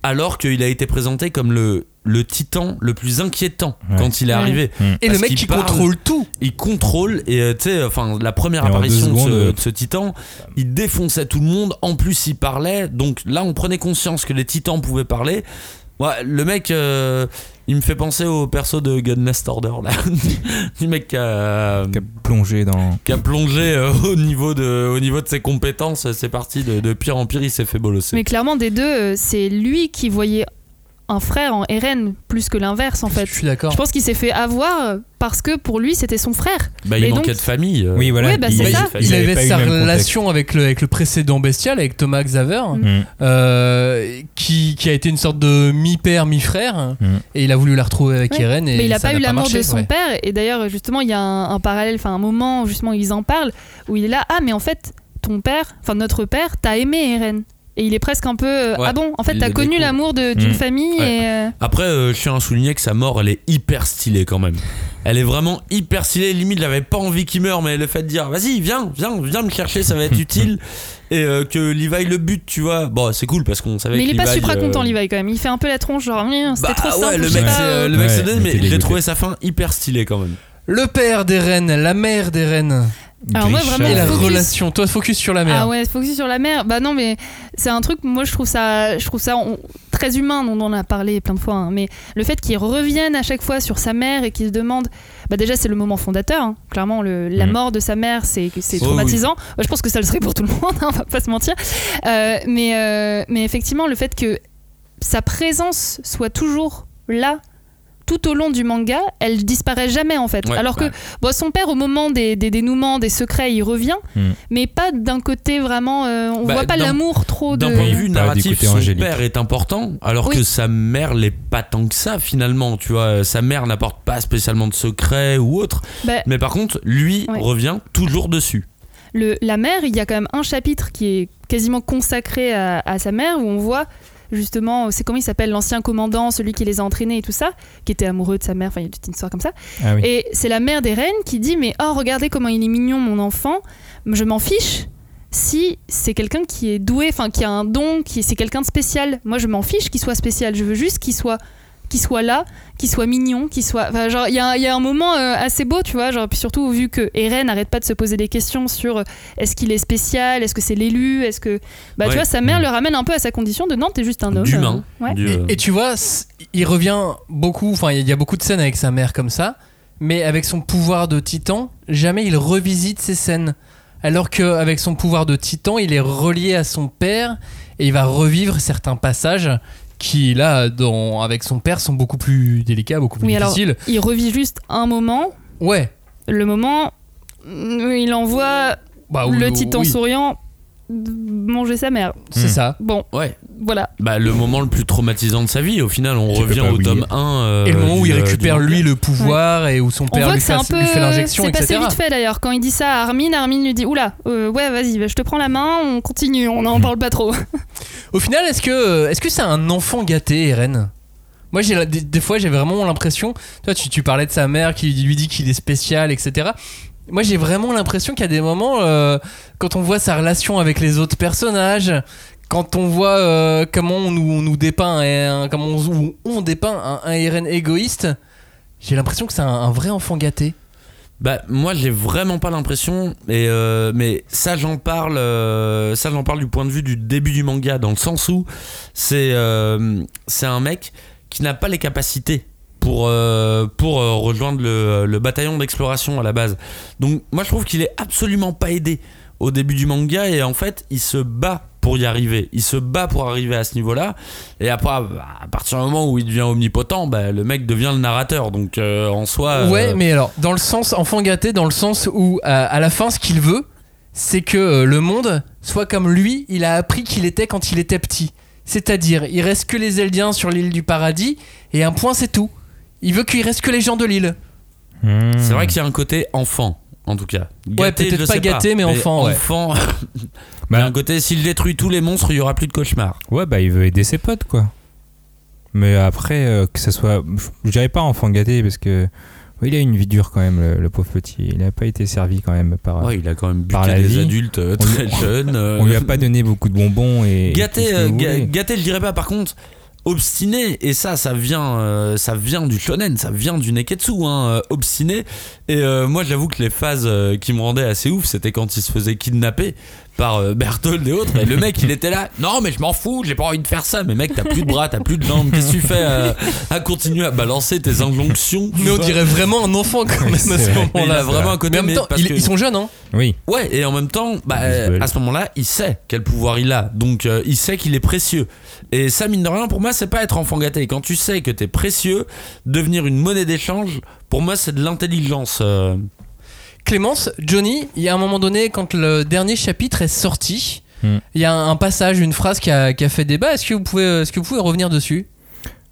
alors qu'il a été présenté comme le, le titan le plus inquiétant Ouais. quand il est Ouais. arrivé. Et le Parce mec qu'il qui parle. contrôle tout. Il contrôle et euh, tu sais, enfin la première Et apparition deux de, ce, secondes, de ce titan, il défonçait tout le monde. En plus, il parlait. Donc là, on prenait conscience que les titans pouvaient parler. Ouais, le mec, euh, il me fait penser au perso de Gunless Order là, du mec qui a, Qui a plongé dans. qui a plongé euh, au niveau de au niveau de ses compétences. C'est parti de, de pire en pire, il s'est fait bolosser. Mais clairement, des deux, euh, c'est lui qui voyait un frère en Eren plus que l'inverse en fait. Je suis d'accord. Je pense qu'il s'est fait avoir parce que pour lui c'était son frère. Bah, il Et manquait donc- de famille. euh. Oui, voilà. Ouais, bah, c'est ça. Il, avait sa relation avec le, avec le précédent bestial, avec Thomas Xaver, Mm. euh, qui, qui a été une sorte de mi-père, mi-frère, Mm. et il a voulu la retrouver avec Ouais. Eren. Et mais il a ça pas n'a eu l'amour marché, de son ouais. père. Et d'ailleurs, justement, il y a un, un parallèle, enfin un moment où justement ils en parlent, où il est là, ah mais en fait, ton père, enfin notre père, t'as aimé Eren. Et il est presque un peu, euh, Ouais, ah bon, en fait t'as connu l'amour de- d'une Mm. famille Ouais. et... euh, Après, euh, je tiens à souligner que sa mort, elle est hyper stylée quand même. Elle est vraiment hyper stylée. Limite, il avait pas envie qu'il meure, mais le fait de dire vas-y, viens, viens, viens me chercher, ça va être utile. Et euh, que Levi le bute, tu vois. Bon, c'est cool parce qu'on savait Mais que il est pas super euh, content, Levi, quand même. Il fait un peu la tronche, genre, c'était Bah trop simple. ouais, le mec, pas, c'est, le mec Ouais, se donne, il mais j'ai trouvé sa fin hyper stylée quand même. Le père d'Eren, la mère d'Eren, Alors moi, vraiment, et la focus- relation. Toi, focus sur la mère. Ah ouais, focus sur la mer. Bah non, mais c'est un truc, moi je trouve ça, je trouve ça on- très humain, dont on a parlé plein de fois. hein. Mais le fait qu'il revienne à chaque fois sur sa mère et qu'il se demande. Bah déjà, c'est le moment fondateur. hein. Clairement, le- la Mhm. mort de sa mère, c'est c'est Oh traumatisant. Bah, je pense que ça le serait pour tout le monde, hein, on va pas se mentir. Euh, mais, euh, mais effectivement, le fait que sa présence soit toujours là tout au long du manga, elle disparaît jamais en fait. Ouais, Alors que ouais. bon, son père, au moment des, des dénouements, des secrets, il revient, Mm. mais pas d'un côté vraiment. euh, on Bah, voit pas l'amour trop de. D'un point de vue narratif, son angélique. père est important, alors Oui. que sa mère l'est pas tant que ça finalement. Tu vois, sa mère n'apporte pas spécialement de secrets ou autre. Bah, Mais par contre, lui Ouais. revient toujours dessus. le, la mère, il y a quand même un chapitre qui est quasiment consacré à, à sa mère où on voit justement, c'est comment il s'appelle, l'ancien commandant, celui qui les a entraînés et tout ça, qui était amoureux de sa mère, enfin il y a toute une histoire comme ça. Ah oui. Et c'est la mère des reines qui dit Mais oh, regardez comment il est mignon, mon enfant. Je m'en fiche si c'est quelqu'un qui est doué, enfin qui a un don, qui c'est quelqu'un de spécial. Moi, je m'en fiche qu'il soit spécial. Je veux juste qu'il soit qu'il soit là, qu'il soit mignon, qu'il soit. Enfin, genre, il y a, y un moment euh, assez beau, tu vois. Genre, puis surtout, vu que Eren n'arrête pas de se poser des questions sur euh, est-ce qu'il est spécial, est-ce que c'est l'élu, est-ce que. Bah, Ouais. tu vois, sa mère le ramène un peu à sa condition de non, t'es juste un homme. D'humain. euh, ouais. Et, et tu vois, il revient beaucoup, enfin il y a beaucoup de scènes avec sa mère comme ça, mais avec son pouvoir de titan, jamais il revisite ces scènes. Alors qu'avec son pouvoir de titan, il est relié à son père et il va revivre certains passages qui, là, dans, avec son père, sont beaucoup plus délicats, beaucoup plus Oui, alors- difficiles. Il revit juste un moment, Ouais. le moment où il envoie Bah, le titan oui, souriant manger sa mère. C'est Hmm. ça. Bon, Ouais. voilà. Bah, le moment le plus traumatisant de sa vie, au final, on Tu revient au oublier. tome 1. euh, Et le moment où du, il euh, récupère lui le pouvoir et où son On père voit lui que c'est fait, un peu. lui fait l'injection, C'est passé vite fait d'ailleurs. Quand il dit ça à Armin, Armin lui dit Oula, euh, ouais, vas-y, bah, je te prends la main, on continue, on n'en parle pas trop. Au final, est-ce que est-ce que c'est un enfant gâté, Eren Moi, des, des fois, j'ai vraiment l'impression. Toi, tu, tu parlais de sa mère qui lui dit qu'il est spécial, etc. moi j'ai vraiment l'impression qu'il y a des moments euh, quand on voit sa relation avec les autres personnages, quand on voit euh, comment on nous, dépeint, un, comment on, dépeint un, un Eren égoïste, j'ai l'impression que c'est un, vrai enfant gâté. Bah moi j'ai vraiment pas l'impression euh, mais ça j'en parle ça j'en parle du point de vue du début du manga dans le sens où c'est c'est un mec qui n'a pas les capacités pour euh, euh, rejoindre le, bataillon d'exploration à la base. Donc moi je trouve qu'il est absolument pas aidé au début du manga et en fait il se bat pour y arriver. Il se bat pour arriver à ce niveau-là. Et après, à partir du moment où il devient omnipotent, bah, le mec devient le narrateur. Donc euh, en soi. Ouais, mais alors, dans le sens enfant gâté, dans le sens où à la fin, ce qu'il veut, c'est que le monde soit comme lui, il a appris qu'il était quand il était petit. C'est-à-dire, il reste que les Eldiens sur l'île du paradis, et un point, c'est tout. Il veut qu'il reste que les gens de l'île. Hmm. C'est vrai qu'il y a un côté enfant, en tout cas. Ouais, peut-être pas gâté, mais enfant, ouais. Enfant. il y a un côté, s'il détruit tous les monstres, il y aura plus de cauchemars. Ouais, bah il veut aider ses potes, quoi. Mais après, euh, que ça soit. Je dirais pas enfant gâté, parce que. ouais, il a une vie dure quand même, le, le pauvre petit. Il n'a pas été servi quand même par. Ouais, il a quand même par buté la des vie. adultes euh, très jeunes. euh. On lui a pas donné beaucoup de bonbons et. et Gâté, ce que euh, gâté, je dirais pas. Par contre, obstiné, et ça, ça vient, euh, ça vient du shonen, ça vient du neketsu, hein, euh, obstiné. Et euh, moi, j'avoue que les phases qui me rendaient assez ouf, c'était quand il se faisait kidnapper par euh, Berthold et autres. Et le mec, il était là. Non, mais je m'en fous, j'ai pas envie de faire ça. Mais mec, t'as plus de bras, t'as plus de jambes. Qu'est-ce que tu fais euh, à continuer à balancer tes injonctions Mais on dirait vraiment un enfant quand même à ce il moment-là. a vraiment un côté. Mais en même mais temps, parce ils, que- ils sont jeunes, hein Oui. Ouais, et en même temps, bah, euh, à ce moment-là, il sait quel pouvoir il a. Donc, euh, il sait qu'il est précieux. Et ça, mine de rien, pour moi, c'est pas être enfant gâté. Quand tu sais que t'es précieux, devenir une monnaie d'échange, pour moi, c'est de l'intelligence. euh. Clémence, Johnny, il y a un moment donné, quand le dernier chapitre est sorti, Hmm. il y a un, passage, une phrase qui a, qui a fait débat. Est-ce que, vous pouvez, est-ce que vous pouvez revenir dessus?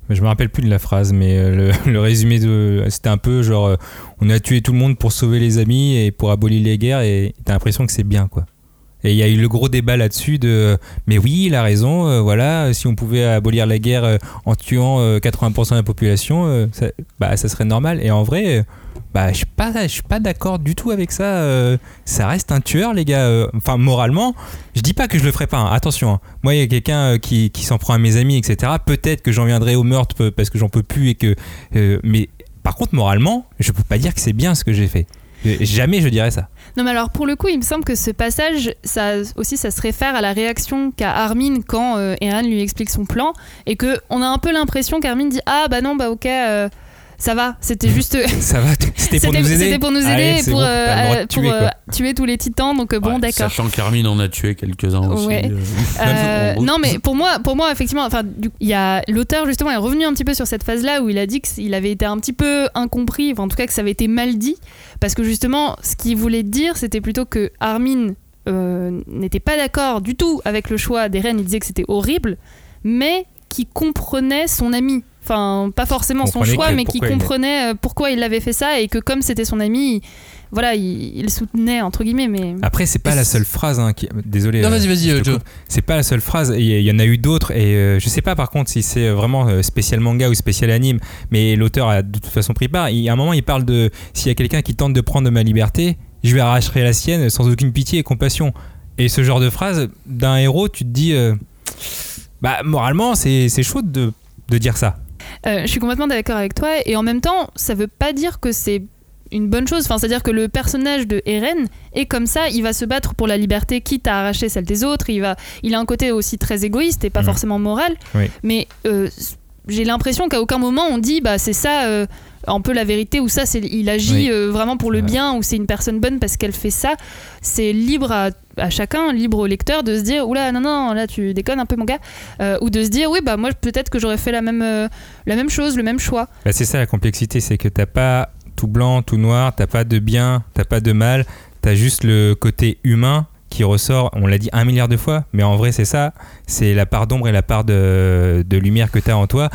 Je me rappelle plus de la phrase, mais euh, le, le résumé de. C'était un peu genre. euh, on a tué tout le monde pour sauver les amis et pour abolir les guerres, et t'as l'impression que c'est bien, quoi. Et il y a eu le gros débat là-dessus de. Mais oui, il a raison, euh, voilà, si on pouvait abolir la guerre euh, en tuant euh, 80% de la population, euh, ça, bah, ça serait normal. Et en vrai. Bah, je suis pas, suis pas d'accord du tout avec ça. euh, ça reste un tueur, les gars. euh, Enfin, moralement, je dis pas que je le ferai pas. hein, Attention, hein. moi, il y a quelqu'un euh, qui, qui s'en prend à mes amis, etc. Peut-être que j'en viendrai au meurtre parce que j'en peux plus et que. mais par contre, moralement, je peux pas dire que c'est bien ce que j'ai fait. Jamais je dirais ça. Non mais alors pour le coup, il me semble que ce passage, ça aussi, ça se réfère à la réaction qu'a Armin quand Eren lui explique son plan et que on a un peu l'impression qu'Armin dit ah bah non bah ok. Ça va, c'était juste. Ça va, c'était pour nous aider. C'était pour nous aider Allez, et pour, bon, euh, tuer, pour, euh, quoi. tuer tous les titans. Donc euh, bon, Ouais, d'accord. Sachant qu'Armin en a tué quelques-uns aussi. Ouais. euh. Non mais pour moi, pour moi effectivement, enfin, il y a l'auteur justement est revenu un petit peu sur cette phase-là où il a dit qu'il avait été un petit peu incompris, enfin, en tout cas que ça avait été mal dit, parce que justement, ce qu'il voulait dire, c'était plutôt que Armin n'était pas d'accord du tout avec le choix des reines. Il disait que c'était horrible, mais qui comprenait son ami. Enfin, pas forcément son choix, mais qui comprenait euh, pourquoi il avait fait ça et que comme c'était son ami, il- voilà, il, il soutenait entre guillemets. Mais Après, c'est pas la seule phrase. Hein, qui... Désolé. Non, vas-y, vas-y, je euh, te Joe. C'est pas la seule phrase. Il y, en a eu d'autres. Et euh, je sais pas par contre si c'est vraiment euh, spécial manga ou spécial anime. Mais l'auteur a de toute façon pris part. Il, à un moment, il parle de s'il y a quelqu'un qui tente de prendre ma liberté, je lui arracherai la sienne sans aucune pitié et compassion. Et ce genre de phrase d'un héros, tu te dis. euh, bah, moralement, c'est c'est chaud de, de dire ça. Euh, je suis complètement d'accord avec toi et en même temps, ça veut pas dire que c'est une bonne chose. Enfin, c'est-à-dire que le personnage de Eren est comme ça, il va se battre pour la liberté, quitte à arracher celle des autres. Il va, il a un côté aussi très égoïste et pas Mhm. forcément moral. Oui. Mais euh, j'ai l'impression qu'à aucun moment on dit, bah c'est ça. euh, un peu la vérité ou ça c'est il agit Oui. euh, vraiment pour le bien ou c'est une personne bonne parce qu'elle fait ça. C'est libre à, à chacun libre au lecteur de se dire oula non non là tu déconnes un peu mon gars. Euh, ou de se dire oui bah moi peut-être que j'aurais fait la même euh, la même chose le même choix. Bah, c'est ça la complexité, c'est que t'as pas tout blanc, tout noir, t'as pas de bien, t'as pas de mal, t'as juste le côté humain qui ressort, on l'a dit un milliard de fois, mais en vrai c'est ça, c'est la part d'ombre et la part de, de lumière que t'as en toi.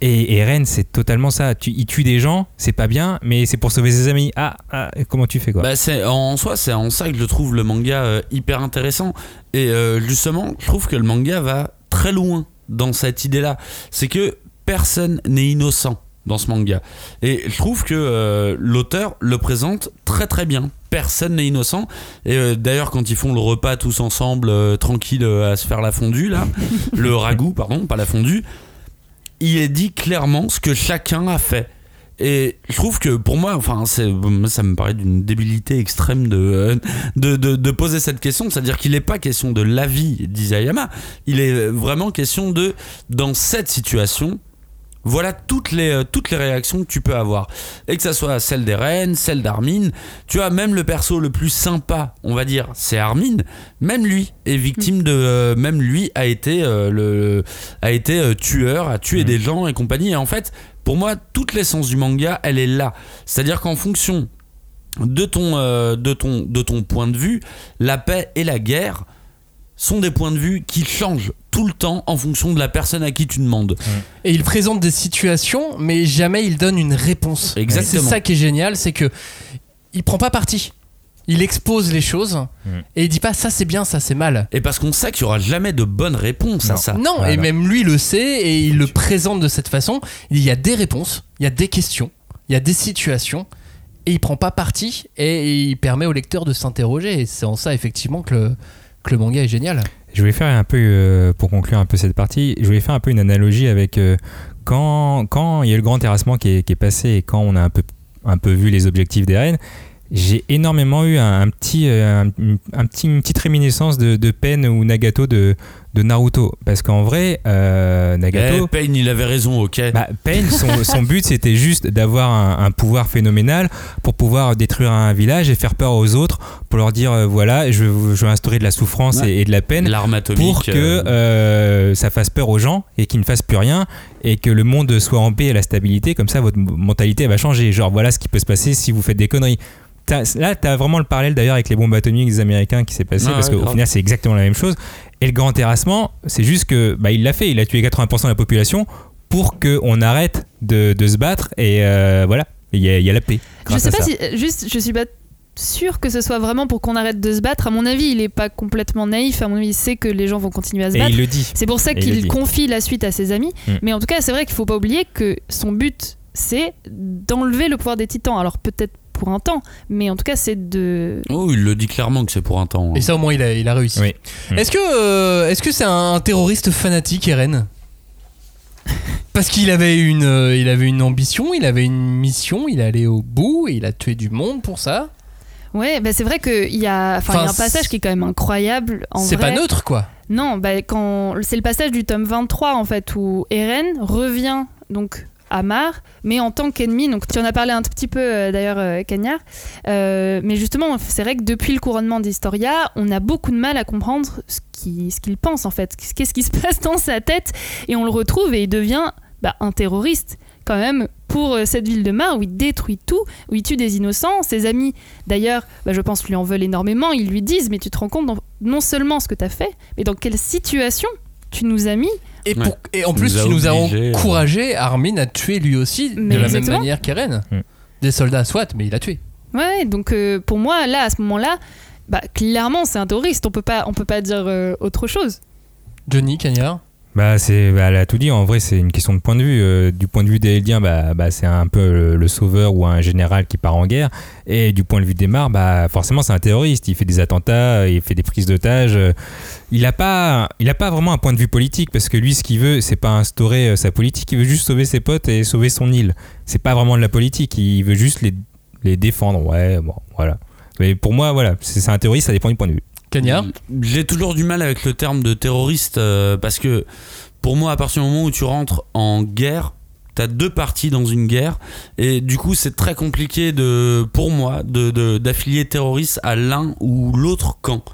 Et, et Ren, c'est totalement ça. Tu, il tue des gens, c'est pas bien, mais c'est pour sauver ses amis. Ah, ah, comment tu fais quoi? Bah, c'est en soi, c'est en ça que je trouve le manga euh, hyper intéressant. Et euh, justement, je trouve que le manga va très loin dans cette idée-là. C'est que personne n'est innocent dans ce manga. Et je trouve que euh, l'auteur le présente très très bien. personne n'est innocent. Et euh, d'ailleurs, quand ils font le repas tous ensemble, euh, tranquille, à se faire la fondue, là, le ragoût, pardon, pas la fondue, il est dit clairement ce que chacun a fait. Et je trouve que pour moi, enfin, ça me paraît d'une débilité extrême de, euh, de poser cette question. C'est-à-dire qu'il n'est pas question de l'avis d'Isayama, il est vraiment question de, dans cette situation, voilà toutes les, euh, toutes les réactions que tu peux avoir. Et que ça soit celle des reines, celle d'Armin. Tu vois, même le perso le plus sympa, on va dire, c'est Armin. Même lui est victime de. euh, même lui a été, euh, le, a été euh, tueur, a tué des gens et compagnie. Et en fait, pour moi, toute l'essence du manga, elle est là. C'est-à-dire qu'en fonction de ton, de, ton, de ton point de vue, la paix et la guerre sont des points de vue qui changent tout le temps en fonction de la personne à qui tu demandes. Et il présente des situations, mais jamais il donne une réponse. Exactement. C'est ça qui est génial, c'est que il prend pas parti. Il expose les choses et il dit pas ça c'est bien, ça c'est mal. Et parce qu'on sait qu'il y aura jamais de bonne réponse à ça. Non, Voilà. et même lui le sait et il le présente de cette façon. Il y a des réponses, il y a des questions, il y a des situations et il prend pas parti et il permet au lecteur de s'interroger. Et c'est en ça effectivement que le, le manga est génial. Je voulais faire un peu, euh, pour conclure un peu cette partie, je voulais faire un peu une analogie avec euh, quand, il y a eu le grand terrassement qui est, qui est passé et quand on a un peu, un peu vu les objectifs des reines, j'ai énormément eu un, un petit, euh, un, un petit, une petite réminiscence de, de Pen ou Nagato de, de Naruto. Parce qu'en vrai, euh, Nagato. Eh, Payne, il avait raison, ok. Bah, Pain, son, son but c'était juste d'avoir un, un pouvoir phénoménal pour pouvoir détruire un village et faire peur aux autres, pour leur dire euh, voilà, je, je veux instaurer de la souffrance Ouais. et, et de la peine L'arme atomique. pour que euh, ça fasse peur aux gens et qu'ils ne fassent plus rien et que le monde soit en paix et la stabilité, comme ça votre mentalité va changer. Genre voilà ce qui peut se passer si vous faites des conneries. Là, tu as vraiment le parallèle d'ailleurs avec les bombes atomiques des Américains qui s'est passé Ouais, parce ouais, qu'au final c'est exactement la même chose. Et le grand terrassement, c'est juste que bah, il l'a fait, il a tué 80% de la population pour qu'on arrête de, de se battre et euh, voilà, il y, a- il y a la paix. Je sais pas ça. si. Juste, je suis pas sûre que ce soit vraiment pour qu'on arrête de se battre. À mon avis, il est pas complètement naïf. À mon avis, il sait que les gens vont continuer à se Et battre. il le dit. C'est pour ça qu'il confie la suite à ses amis. Mm. Mais en tout cas, c'est vrai qu'il faut pas oublier que son but, c'est d'enlever le pouvoir des titans. Alors peut-être pour un temps, mais en tout cas, c'est de. Oh, il le dit clairement que c'est pour un temps. hein. Et ça au moins il a, il a réussi. Oui. Mm. Est-ce que euh, est-ce que c'est un terroriste fanatique, Eren? Parce qu'il avait une euh, il avait une ambition, il avait une mission, il allait au bout et il a tué du monde pour ça. Ouais, bah c'est vrai qu'il y a, enfin, il y a Enfin, un passage qui est quand même incroyable. C'est pas neutre quoi. Non, bah, quand c'est le passage du tome 23 en fait où Eren revient donc à Mar, mais en tant qu'ennemi. Donc tu en as parlé un tout petit peu euh, d'ailleurs, euh, Cagnard. Euh, mais justement, c'est vrai que depuis le couronnement d'Historia, on a beaucoup de mal à comprendre ce qu'il pense en fait. Qu'est-ce qui se passe dans sa tête Et on le retrouve et il devient bah, un terroriste quand même pour euh, cette ville de Mar où il détruit tout, où il tue des innocents. Ses amis, d'ailleurs, bah, je pense, lui en veulent énormément. Ils lui disent, mais tu te rends compte non seulement ce que tu as fait, mais dans quelle situation tu nous as mis. Et, Ouais. pour- et en plus nous tu nous as obligés, euh. encouragé Armin à tuer lui aussi Mais de la même manière qu'Eren. Mm. Des soldats soit, mais il a tué. Ouais, donc euh, pour moi, là, à ce moment-là, bah, clairement, c'est un terroriste. On peut pas, on peut pas dire euh, autre chose. Johnny Cagnard. Bah, c'est, bah, elle a tout dit. En vrai, c'est une question de point de vue. Euh, du point de vue des Eldiens, bah, bah, c'est un peu le, sauveur ou un général qui part en guerre. Et du point de vue des Mars, bah, forcément, c'est un terroriste. Il fait des attentats, il fait des prises d'otages. Euh, Il n'a pas, il a pas vraiment un point de vue politique parce que lui, ce qu'il veut, c'est pas instaurer euh, sa politique. Il veut juste sauver ses potes et sauver son île. C'est pas vraiment de la politique. Il veut juste les, les défendre. Ouais, bon, voilà. Mais pour moi, voilà, c'est un terroriste. Ça dépend du point de vue. J'ai toujours du mal avec le terme de terroriste euh, parce que pour moi, à partir du moment où tu rentres en guerre, t'as deux parties dans une guerre et du coup, c'est très compliqué de, pour moi, de de- d'affilier terroriste à l'un ou l'autre camp.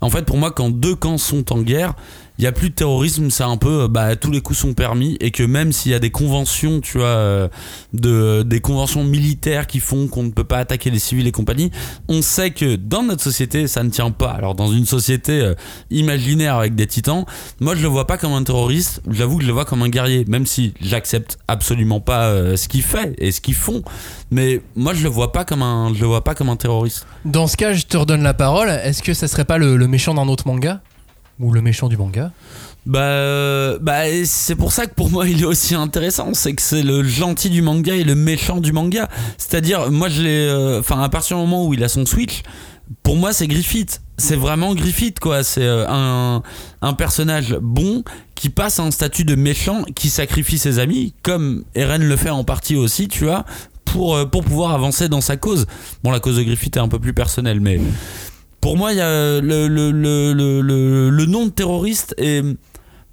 En fait, pour moi, quand deux camps sont en guerre, il y a plus de terrorisme, c'est un peu, bah, tous les coups sont permis et que même s'il y a des conventions, tu vois, euh, de, des conventions militaires qui font qu'on ne peut pas attaquer les civils et compagnie, on sait que dans notre société, ça ne tient pas. Alors, dans une société euh, imaginaire avec des titans, moi, je le vois pas comme un terroriste, j'avoue que je le vois comme un guerrier, même si j'accepte absolument pas euh, ce qu'il fait et ce qu'ils font. Mais moi, je le vois pas comme un, je le vois pas comme un terroriste. Dans ce cas, je te redonne la parole. Est-ce que ça serait pas le méchant d'un autre manga? Ou le méchant du manga Bah, euh, bah c'est pour ça que pour moi il est aussi intéressant, c'est que c'est le gentil du manga et le méchant du manga. C'est-à-dire, moi je l'ai, euh, enfin à partir du moment où il a son switch, pour moi c'est Griffith. C'est vraiment Griffith quoi. C'est euh, un, un personnage bon qui passe à un statut de méchant, qui sacrifie ses amis, comme Eren le fait en partie aussi, tu vois, pour pour pouvoir avancer dans sa cause. Bon, la cause de Griffith est un peu plus personnelle, mais pour moi il y a le le, le, le, nom de terroriste et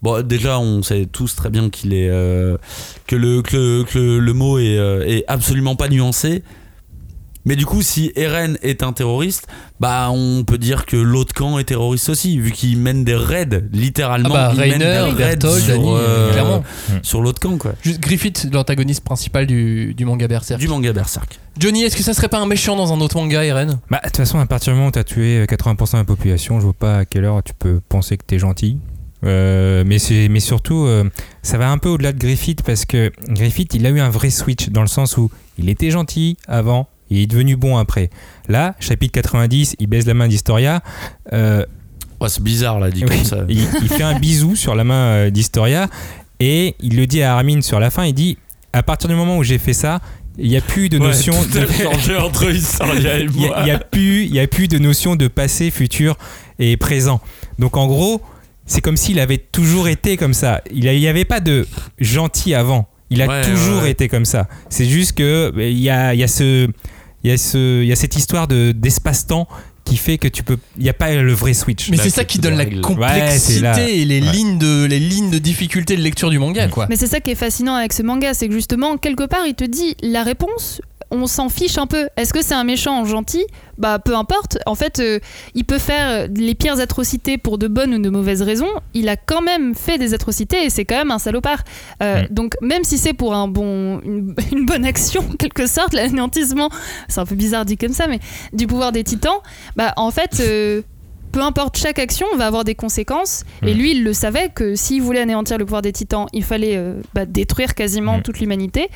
Bon, déjà, on sait tous très bien qu'il est euh, que le que, que le- le mot est, euh, est absolument pas nuancé. Mais du coup, si Eren est un terroriste, bah on peut dire que l'autre camp est terroriste aussi, vu qu'il mène des raids, littéralement. Ah bah, il mène Reiner, des raids Berthold, sur, Danny, euh, clairement. sur l'autre camp, quoi. Juste Griffith, l'antagoniste principal du, du manga Berserk. Du manga Berserk. Johnny, est-ce que ça serait pas un méchant dans un autre manga, Eren? Bah, de toute façon, à partir du moment où tu as tué 80% de la population, je vois pas à quelle heure tu peux penser que t'es gentil. Euh, mais, c'est- mais surtout, euh, ça va un peu au-delà de Griffith parce que Griffith, il a eu un vrai switch dans le sens où il était gentil avant, il est devenu bon après. Là, chapitre 90, il baise la main d'Historia. euh, Ouais, c'est bizarre, là, dit oui, comme ça. il, il fait un bisou sur la main euh, d'Historia et il le dit à Armin sur la fin. Il dit À partir du moment où j'ai fait ça, il n'y a plus de Ouais, notion de changé entre Historia et il y a- moi. il y a, plus il y a plus de notion de passé, futur et présent. Donc en gros, c'est comme s'il avait toujours été comme ça. Il n'y avait pas de gentil avant. Il a Ouais, toujours ouais, été comme ça. C'est juste que euh, il y a, y a ce il y a ce il y a cette histoire de d'espace-temps qui fait que tu peux il n'y a pas le vrai switch. Mais Là, c'est ça qui donne la règle. Complexité et les, Ouais. lignes de, les lignes de difficulté de lecture du manga, quoi. Mais c'est ça qui est fascinant avec ce manga, c'est que justement, quelque part, il te dit la réponse, on s'en fiche un peu. Est-ce que c'est un méchant gentil? Bah peu importe. En fait, euh, il peut faire les pires atrocités pour de bonnes ou de mauvaises raisons. Il a quand même fait des atrocités et c'est quand même un salopard. Euh. Donc même si c'est pour un bon, une, une bonne action, en quelque sorte, l'anéantissement, c'est un peu bizarre dit comme ça, mais du pouvoir des titans, bah en fait. euh, peu importe chaque action va avoir des conséquences et Mm. lui il le savait que s'il voulait anéantir le pouvoir des titans il fallait euh, bah, détruire quasiment Mm. toute l'humanité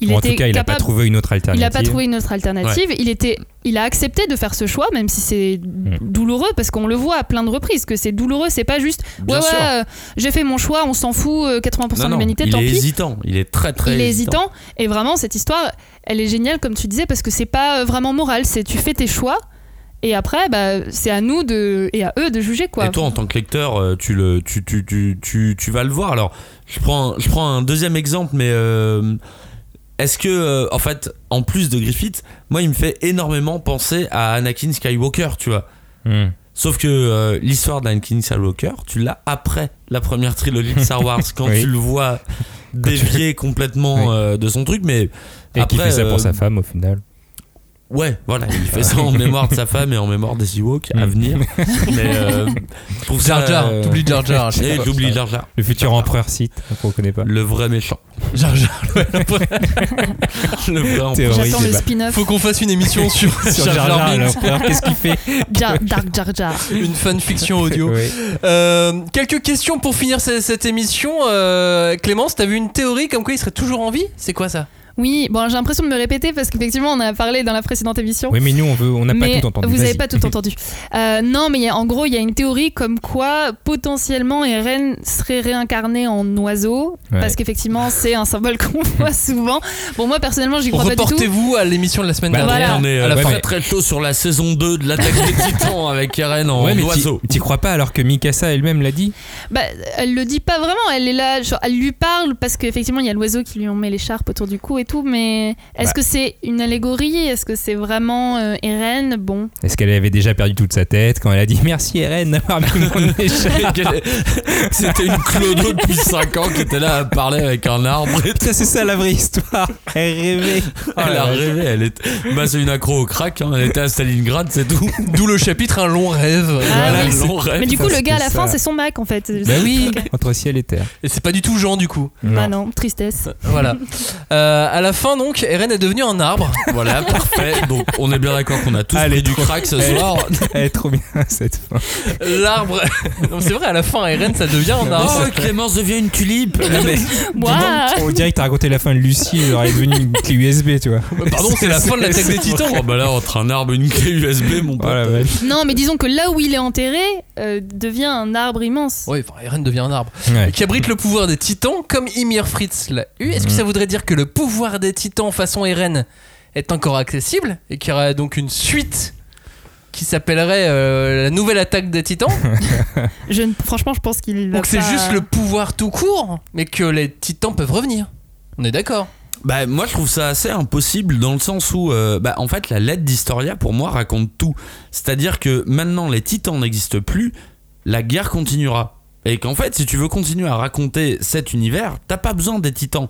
il en tout cas, il n'a pas trouvé une autre il alternative. n'a pas trouvé une autre alternative. Il, était, il a accepté de faire ce choix, même si c'est Mm. douloureux, parce qu'on le voit à plein de reprises, que c'est douloureux, c'est pas juste Bien ouais, euh, j'ai fait mon choix, on s'en fout, euh, 80% de Non, non, l'humanité, il tant est pis. hésitant. Il est très très il est hésitant. Et vraiment, cette histoire, elle est géniale, comme tu disais, parce que c'est pas euh, vraiment moral. C'est tu fais tes choix, et après, bah, c'est à nous de, et à eux de juger, quoi. Et toi, en tant que lecteur, euh, tu, le, tu, tu, tu, tu, tu vas le voir. Alors, je prends, un- je prends un deuxième exemple, mais euh, est-ce que, euh, en fait, en plus de Griffith, moi, il me fait énormément penser à Anakin Skywalker, tu vois. Hmm. Sauf que euh, l'histoire d'Anakin Skywalker, tu l'as après la première trilogie de Star Wars, quand Oui. tu le vois dévier complètement Oui. euh, de son truc, mais Et qui après, fait ça pour euh, sa femme au final. Ouais, voilà, il fait ça en mémoire de sa femme et en mémoire des Ewoks à Mm. venir. Mais euh, ça, Jar Jar, euh, t'oublies Jar Jar. Et j'oublie Jar Jar. Le futur empereur Sith, qu'on connaît pas. Le vrai méchant. Jar Jar. Le vrai empereur. J'attends le spin-off. Faut qu'on fasse une émission sur, Sur Jar Jar Jar Jar, qu'est-ce qu'il fait Jar- Dark Jar Jar. une fanfiction audio. Euh, quelques questions pour finir cette, cette émission. Euh, Clémence, t'as vu une théorie comme quoi il serait toujours en vie? C'est quoi ça? Oui, bon, j'ai l'impression de me répéter parce qu'effectivement, on a parlé dans la précédente émission. Oui, mais nous, on veut, on n'a pas tout entendu. Vous n'avez pas tout entendu. Euh, non, mais il y a- en gros, il y a une théorie comme quoi potentiellement Eren serait réincarné en oiseau, Ouais. parce qu'effectivement, c'est un symbole qu'on voit souvent. Bon, moi personnellement, j'y crois pas du tout. Reportez-vous à l'émission de la semaine Bah, dernière. Voilà. On est à la euh, fin. très, très chaud sur la saison 2 de l'attaque des titans avec Eren en Ouais, mais oiseau. t'y crois pas alors que Mikasa elle-même l'a dit? Bah, elle le dit pas vraiment. Elle est là, genre, elle lui parle parce qu'effectivement, il y a l'oiseau qui lui en met l'écharpe autour du cou et tout. Mais est-ce Bah. que c'est une allégorie? Est-ce que c'est vraiment euh, Eren Bon, Est-ce qu'elle avait déjà perdu toute sa tête quand elle a dit merci Eren d'avoir mis mon Qu'elle- C'était une clodo depuis 5 ans qui était là à parler avec un arbre. Ça, c'est ça la vraie histoire. Elle rêvait. Elle a rêvé, elle était. Bah, c'est une accro au crack, hein. elle était à Stalingrad, c'est tout. D'où le chapitre Un long rêve. Ah Voilà, oui, long rêve. mais du coup, le gars à la ça. fin, c'est son Mac en fait. Bah oui, Ok. entre ciel et terre. Et c'est pas du tout Jean du coup. Bah non, tristesse. Voilà. Euh, à la fin donc, Eren est devenu un arbre. Voilà, parfait. Donc on est bien d'accord qu'on a tous Allez, pris du crack ce soir. Elle est trop bien cette fin. L'arbre. Non, c'est vrai, à la fin, Eren ça devient un arbre. Oh, Clémence devient une tulipe. Non, mais- Ouah. On dirait que t'as raconté la fin de Lucie, elle aurait devenu une clé USB, tu vois. Pardon, c'est la fin de l'attaque des titans. Oh bah là, entre un arbre et une clé USB, mon pote. Voilà, ouais. Non, mais disons que là où il est enterré euh, devient un arbre immense. Oui, enfin, Eren devient un arbre. Ouais. Qui abrite le pouvoir des titans, comme Ymir Fritz l'a eu. Est-ce que ça voudrait dire que le pouvoir des titans façon Eren est encore accessible et qu'il y aura donc une suite qui s'appellerait euh, la nouvelle attaque des titans Je ne- franchement, je pense qu'il va Donc c'est pas- juste le pouvoir tout court, mais que les titans peuvent revenir. On est d'accord Bah moi je trouve ça assez impossible dans le sens où euh, bah en fait la lettre d'Historia pour moi raconte tout. C'est-à-dire que maintenant les titans n'existent plus, la guerre continuera. Et qu'en fait si tu veux continuer à raconter cet univers, t'as pas besoin des titans.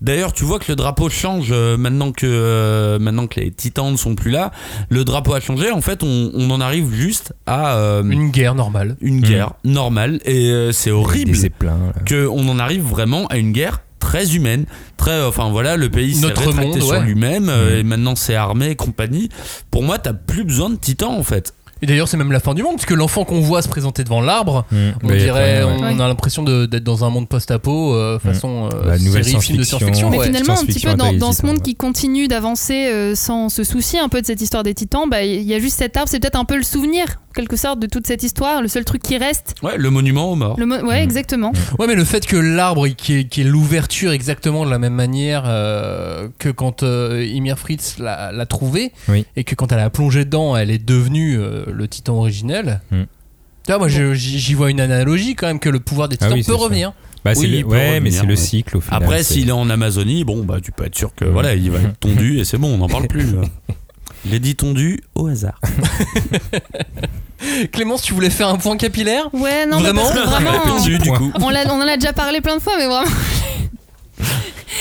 D'ailleurs, tu vois que le drapeau change euh, maintenant que euh, maintenant que les titans ne sont plus là. Le drapeau a changé. En fait, on, on en arrive juste à euh, une, Une guerre normale. guerre normale et euh, c'est horrible là. que on en arrive vraiment à une guerre très humaine, très enfin voilà, le pays s'est Notre rétracté monde, sur ouais. lui-même euh, et maintenant c'est armé et compagnie. Pour moi, t'as plus besoin de titans en fait. Et d'ailleurs, c'est même la fin du monde, puisque l'enfant qu'on voit se présenter devant l'arbre, Mmh. on Bah, dirait, on a l'impression d'être dans un monde post-apo, euh, façon euh, nouvelle série, film de science-fiction. Mais ouais. finalement, un petit peu dans, dans ce monde ouais. qui continue d'avancer euh, sans se soucier un peu de cette histoire des titans, bah, il y a juste cet arbre, c'est peut-être un peu le souvenir, en quelque sorte, de toute cette histoire, le seul truc qui reste. Ouais, le monument aux morts. Le mo- ouais, exactement. Ouais, mais le fait que l'arbre, qui est, qui est l'ouverture exactement de la même manière euh, que quand euh, Ymir Fritz l'a l'a trouvé, Oui. et que quand elle a plongé dedans, elle est devenue euh, le titan originel. Mm. Tu vois, moi, je- j'y vois une analogie quand même que le pouvoir des Ah titans oui, peut revenir. Bah, c'est Oui, le- il ouais, mais c'est le cycle au final. Après, c'est- s'il est en Amazonie, bon bah tu peux être sûr que Mm. voilà, il va être tondu et c'est bon, on n'en parle plus. J'ai dit tondu au hasard. Clémence, tu voulais faire un point capillaire? Ouais, non, mais Vraiment parce que vraiment. Tondu du coup. On, on en a déjà parlé plein de fois, mais vraiment.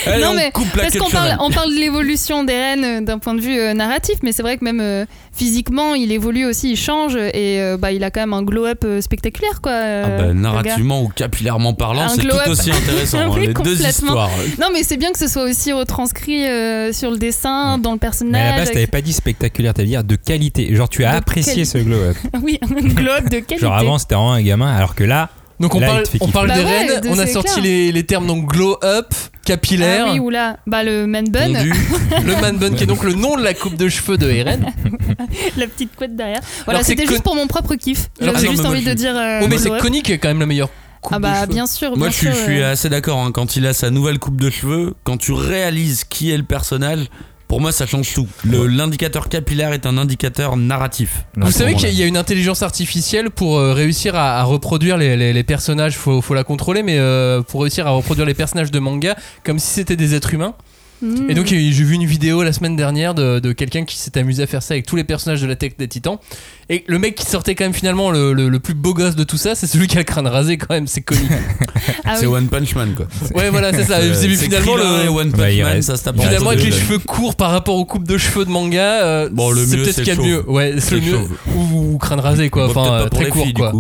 Allez, non, on mais coupe la parce qu'on parle, on parle de l'évolution d'Eren euh, d'un point de vue euh, narratif, mais c'est vrai que même euh, physiquement, il évolue aussi, il change, et euh, bah, il a quand même un glow-up euh, spectaculaire, quoi. euh, Ah bah, narrativement ou capillairement parlant, c'est tout aussi intéressant. hein, Oui, les deux histoires. Non, mais c'est bien que ce soit aussi retranscrit euh, sur le dessin, dans le Mais personnage. à la base, t'avais pas dit spectaculaire, t'avais dit de qualité. Genre, tu as De apprécié quali- ce glow-up. oui, un glow-up de qualité. Genre, avant, c'était vraiment un gamin, alors que là, Donc on Là, parle, on parle Bah des ouais, reines, de- on a sorti les, les termes donc glow up, capillaire, Ah oui, oula. Bah, le man bun, le man bun qui est donc le nom de la coupe de cheveux de Eren. la petite couette derrière. Voilà, c'était con- juste pour mon propre kiff. J'avais juste envie je de suis- dire. euh, oh mais c'est est quand même la meilleure coupe Ah bah bien sûr. Moi, bien je suis, sûr, je suis euh. assez d'accord. hein, quand il a sa nouvelle coupe de cheveux, quand tu réalises qui est le personnage, pour moi, ça change tout. Le- L'indicateur capillaire est un indicateur narratif. Vous savez qu'il y a une intelligence artificielle pour euh, réussir à, à reproduire les, les- les personnages, faut, faut la contrôler, mais euh, pour réussir à reproduire les personnages de manga comme si c'était des êtres humains. Mm. Et donc j'ai vu une vidéo la semaine dernière de, de quelqu'un qui s'est amusé à faire ça avec tous les personnages de la tech des titans. Et le mec qui sortait quand même finalement le, le- le plus beau gosse de tout ça, c'est celui qui a le crâne rasé quand même, c'est connu. Ah c'est oui. One Punch Man, quoi. ouais voilà c'est ça. C'est finalement le, One Punch Bah, il Man, reste- ça se tape finalement avec les cheveux courts par rapport aux coupes de cheveux de manga, euh, Bon, le c'est mieux, peut-être qu'il y a mieux. Ouais, c'est le le mieux. Ou, ou crâne rasé quoi, Bon, enfin euh, très court filles, quoi.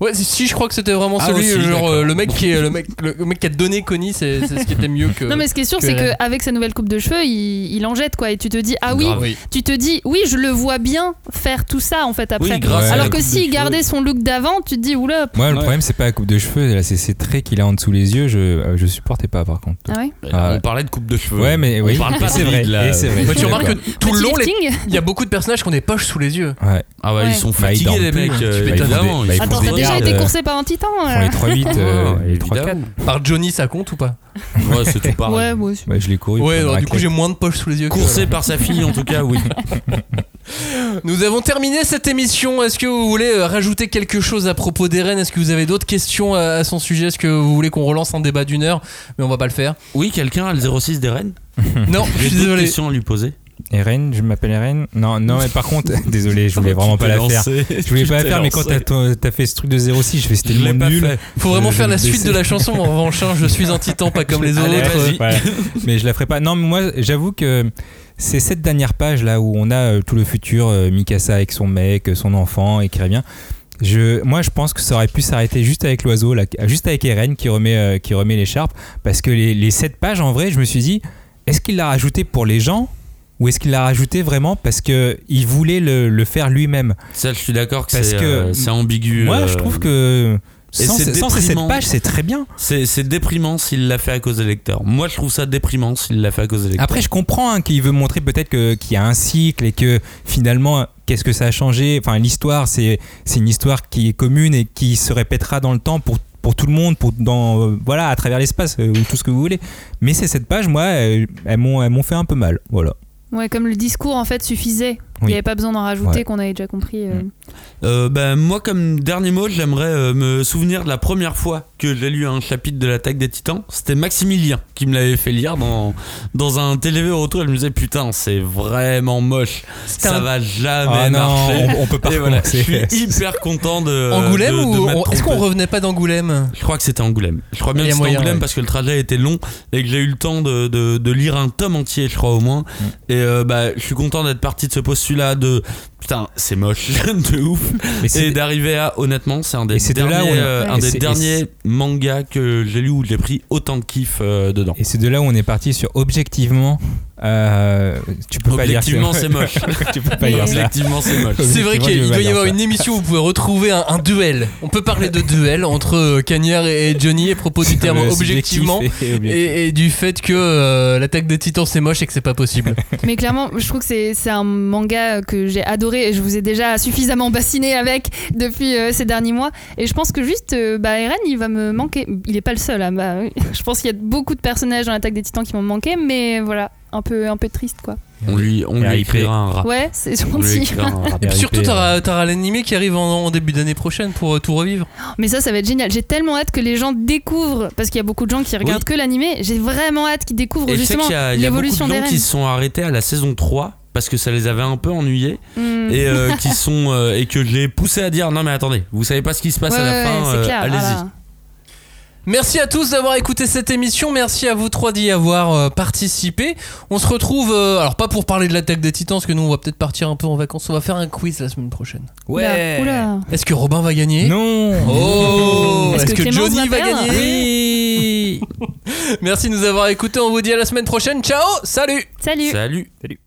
Ouais, si, si, je crois que c'était vraiment Ah, celui, aussi, genre euh, le mec qui est le mec, le, mec qui a donné Connie, c'est c'est ce qui était mieux que. Non mais ce qui est sûr c'est qu'avec sa nouvelle coupe de cheveux il, il en jette quoi et tu te dis ah oui tu te dis oui je le vois bien faire tout ça en fait après Oui, grâce alors que s'il cheveux. gardait son look d'avant tu te dis oula Moi, le Ouais. problème, c'est pas la coupe de cheveux, c'est ces traits qu'il a en dessous les yeux, je, euh, je supportais pas par contre. ah ouais Ah ouais. On parlait de coupe de cheveux. Ouais, mais oui, c'est vrai. Bah, tu remarques que tout le Petit long, il y a beaucoup de personnages qui ont des poches sous les yeux. Ouais. Ah ouais, ils sont Bah, fatigués, les mecs. Bah, attends déjà gardes, été euh, coursé par un titan euh les 3-8 euh, Ouais, et les 3-4. évidemment. Par Johnny, ça compte ou pas Ouais, c'est tout pareil. ouais moi aussi. Ouais, je l'ai couru. Ouais, alors, du coup j'ai moins de poches sous les yeux. que- Coursé par sa fille, en tout cas, oui. Nous avons terminé cette émission. Est-ce que vous voulez euh, rajouter quelque chose à propos d'Eren Est-ce que vous avez d'autres questions à, son sujet? Est-ce que vous voulez qu'on relance un débat d'une heure? Mais on va pas le faire. Oui, quelqu'un a le 06 des reines? Non, je suis désolé. questions à lui poser. Eren, je m'appelle Eren. Non, non, mais par contre, désolé, je voulais vraiment pas la faire. Je voulais pas la faire, mais quand t'as fait ce truc de 06, je fais c'était tellement nul. Faut vraiment faire la suite de la chanson. En revanche, hein, je suis un titan, pas comme les autres. Mais je la ferai pas. Non, mais moi, j'avoue que c'est cette dernière page là où on a euh, tout le futur, euh, Mikasa avec son mec, son enfant, et qui revient. Je, moi, je pense que ça aurait pu s'arrêter juste avec l'oiseau, juste avec Eren qui remet, euh, qui remet l'écharpe, parce que les, les 7 pages, en vrai, je me suis dit, est-ce qu'il l'a rajouté pour les gens ou est-ce qu'il l'a rajouté vraiment parce que il voulait le, le faire lui-même? Ça, je suis d'accord que c'est euh, c'est ambigu. Moi, euh, je trouve que sans, c'est sans ces sept déprimant. pages, c'est très bien. C'est c'est déprimant s'il l'a fait à cause des lecteurs. Moi, je trouve ça déprimant s'il l'a fait à cause des lecteurs. Après, je comprends hein, qu'il veut montrer peut-être que- qu'il y a un cycle et que finalement, qu'est-ce que ça a changé? Enfin, l'histoire, c'est c'est une histoire qui est commune et qui se répétera dans le temps pour pour tout le monde, pour dans euh, voilà, à travers l'espace euh, ou tout ce que vous voulez. Mais ces sept pages, moi, euh, elles m'ont elles m'ont fait un peu mal. Voilà. Ouais, comme le discours en fait suffisait. Il n'y avait pas besoin d'en rajouter, Ouais. qu'on avait déjà compris. euh. Euh, ben, moi, comme dernier mot, j'aimerais euh, me souvenir de la première fois que j'ai lu un chapitre de l'attaque des titans. C'était Maximilien qui me l'avait fait lire dans, dans un TV au retour. Elle me disait Putain, c'est vraiment moche. Ça un- va jamais Ah non, marcher. on, on peut pas voilà, je suis hyper content de. Angoulême de- ou est-ce qu'on revenait pas d'Angoulême? Je crois que c'était Angoulême. Je crois bien que c'était Angoulême ouais. parce que le trajet était long et que j'ai eu le temps de, de- de lire un tome entier, je crois au moins. Mm. Et euh, bah, je suis content d'être parti de ce postulat de putain, c'est moche, de ouf. Mais c'est- Et d'arriver à, honnêtement, c'est un des de là derniers, où on- euh, un des derniers mangas que j'ai lu où j'ai pris autant de kiff euh, dedans. Et c'est de là où on est parti sur objectivement. Euh, tu peux pas dire que- Objectivement, c'est moche. tu peux pas dire. Objectivement, c'est moche. C'est vrai qu'il doit y avoir ça. une émission où vous pouvez retrouver un, un duel. On peut parler de duel entre euh, Cagnard et et Johnny à propos du terme objectivement et objectif. et, et du fait que euh, l'attaque des titans c'est moche et que c'est pas possible. Mais clairement, je trouve que c'est c'est un manga que j'ai adoré et je vous ai déjà suffisamment bassiné avec depuis euh, ces derniers mois. Et je pense que juste, euh, bah, Eren, il va me manquer. Il est pas le seul. hein, bah, je pense qu'il y a beaucoup de personnages dans l'attaque des titans qui vont me manquer, mais voilà, un peu, un peu triste quoi. On lui, on lui écrira un rat. Ouais, c'est gentil. Et puis surtout t'auras l'animé qui arrive en, en début d'année prochaine pour euh, tout revivre. Mais ça, ça va être génial. J'ai tellement hâte que les gens découvrent, parce qu'il y a beaucoup de gens qui regardent que l'animé. J'ai vraiment hâte qu'ils découvrent Et je justement y a, il y a beaucoup de l'évolution gens qui se sont arrêtés à la saison 3 parce que ça les avait un peu ennuyés Hmm. et euh, qui sont euh, et que j'ai poussé à dire non mais attendez vous savez pas ce qui se passe Ouais, à la ouais, fin euh, clair. allez-y voilà. Merci à tous d'avoir écouté cette émission. Merci à vous trois d'y avoir euh, participé. On se retrouve, euh, alors pas pour parler de l'attaque des titans, parce que nous on va peut-être partir un peu en vacances. On va faire un quiz la semaine prochaine. Oula, oula. Est-ce que Robin va gagner? Non Oh Est-ce Est-ce que Johnny va va, gagner? Oui Merci de nous avoir écoutés. On vous dit à la semaine prochaine. Ciao Salut Salut. salut Salut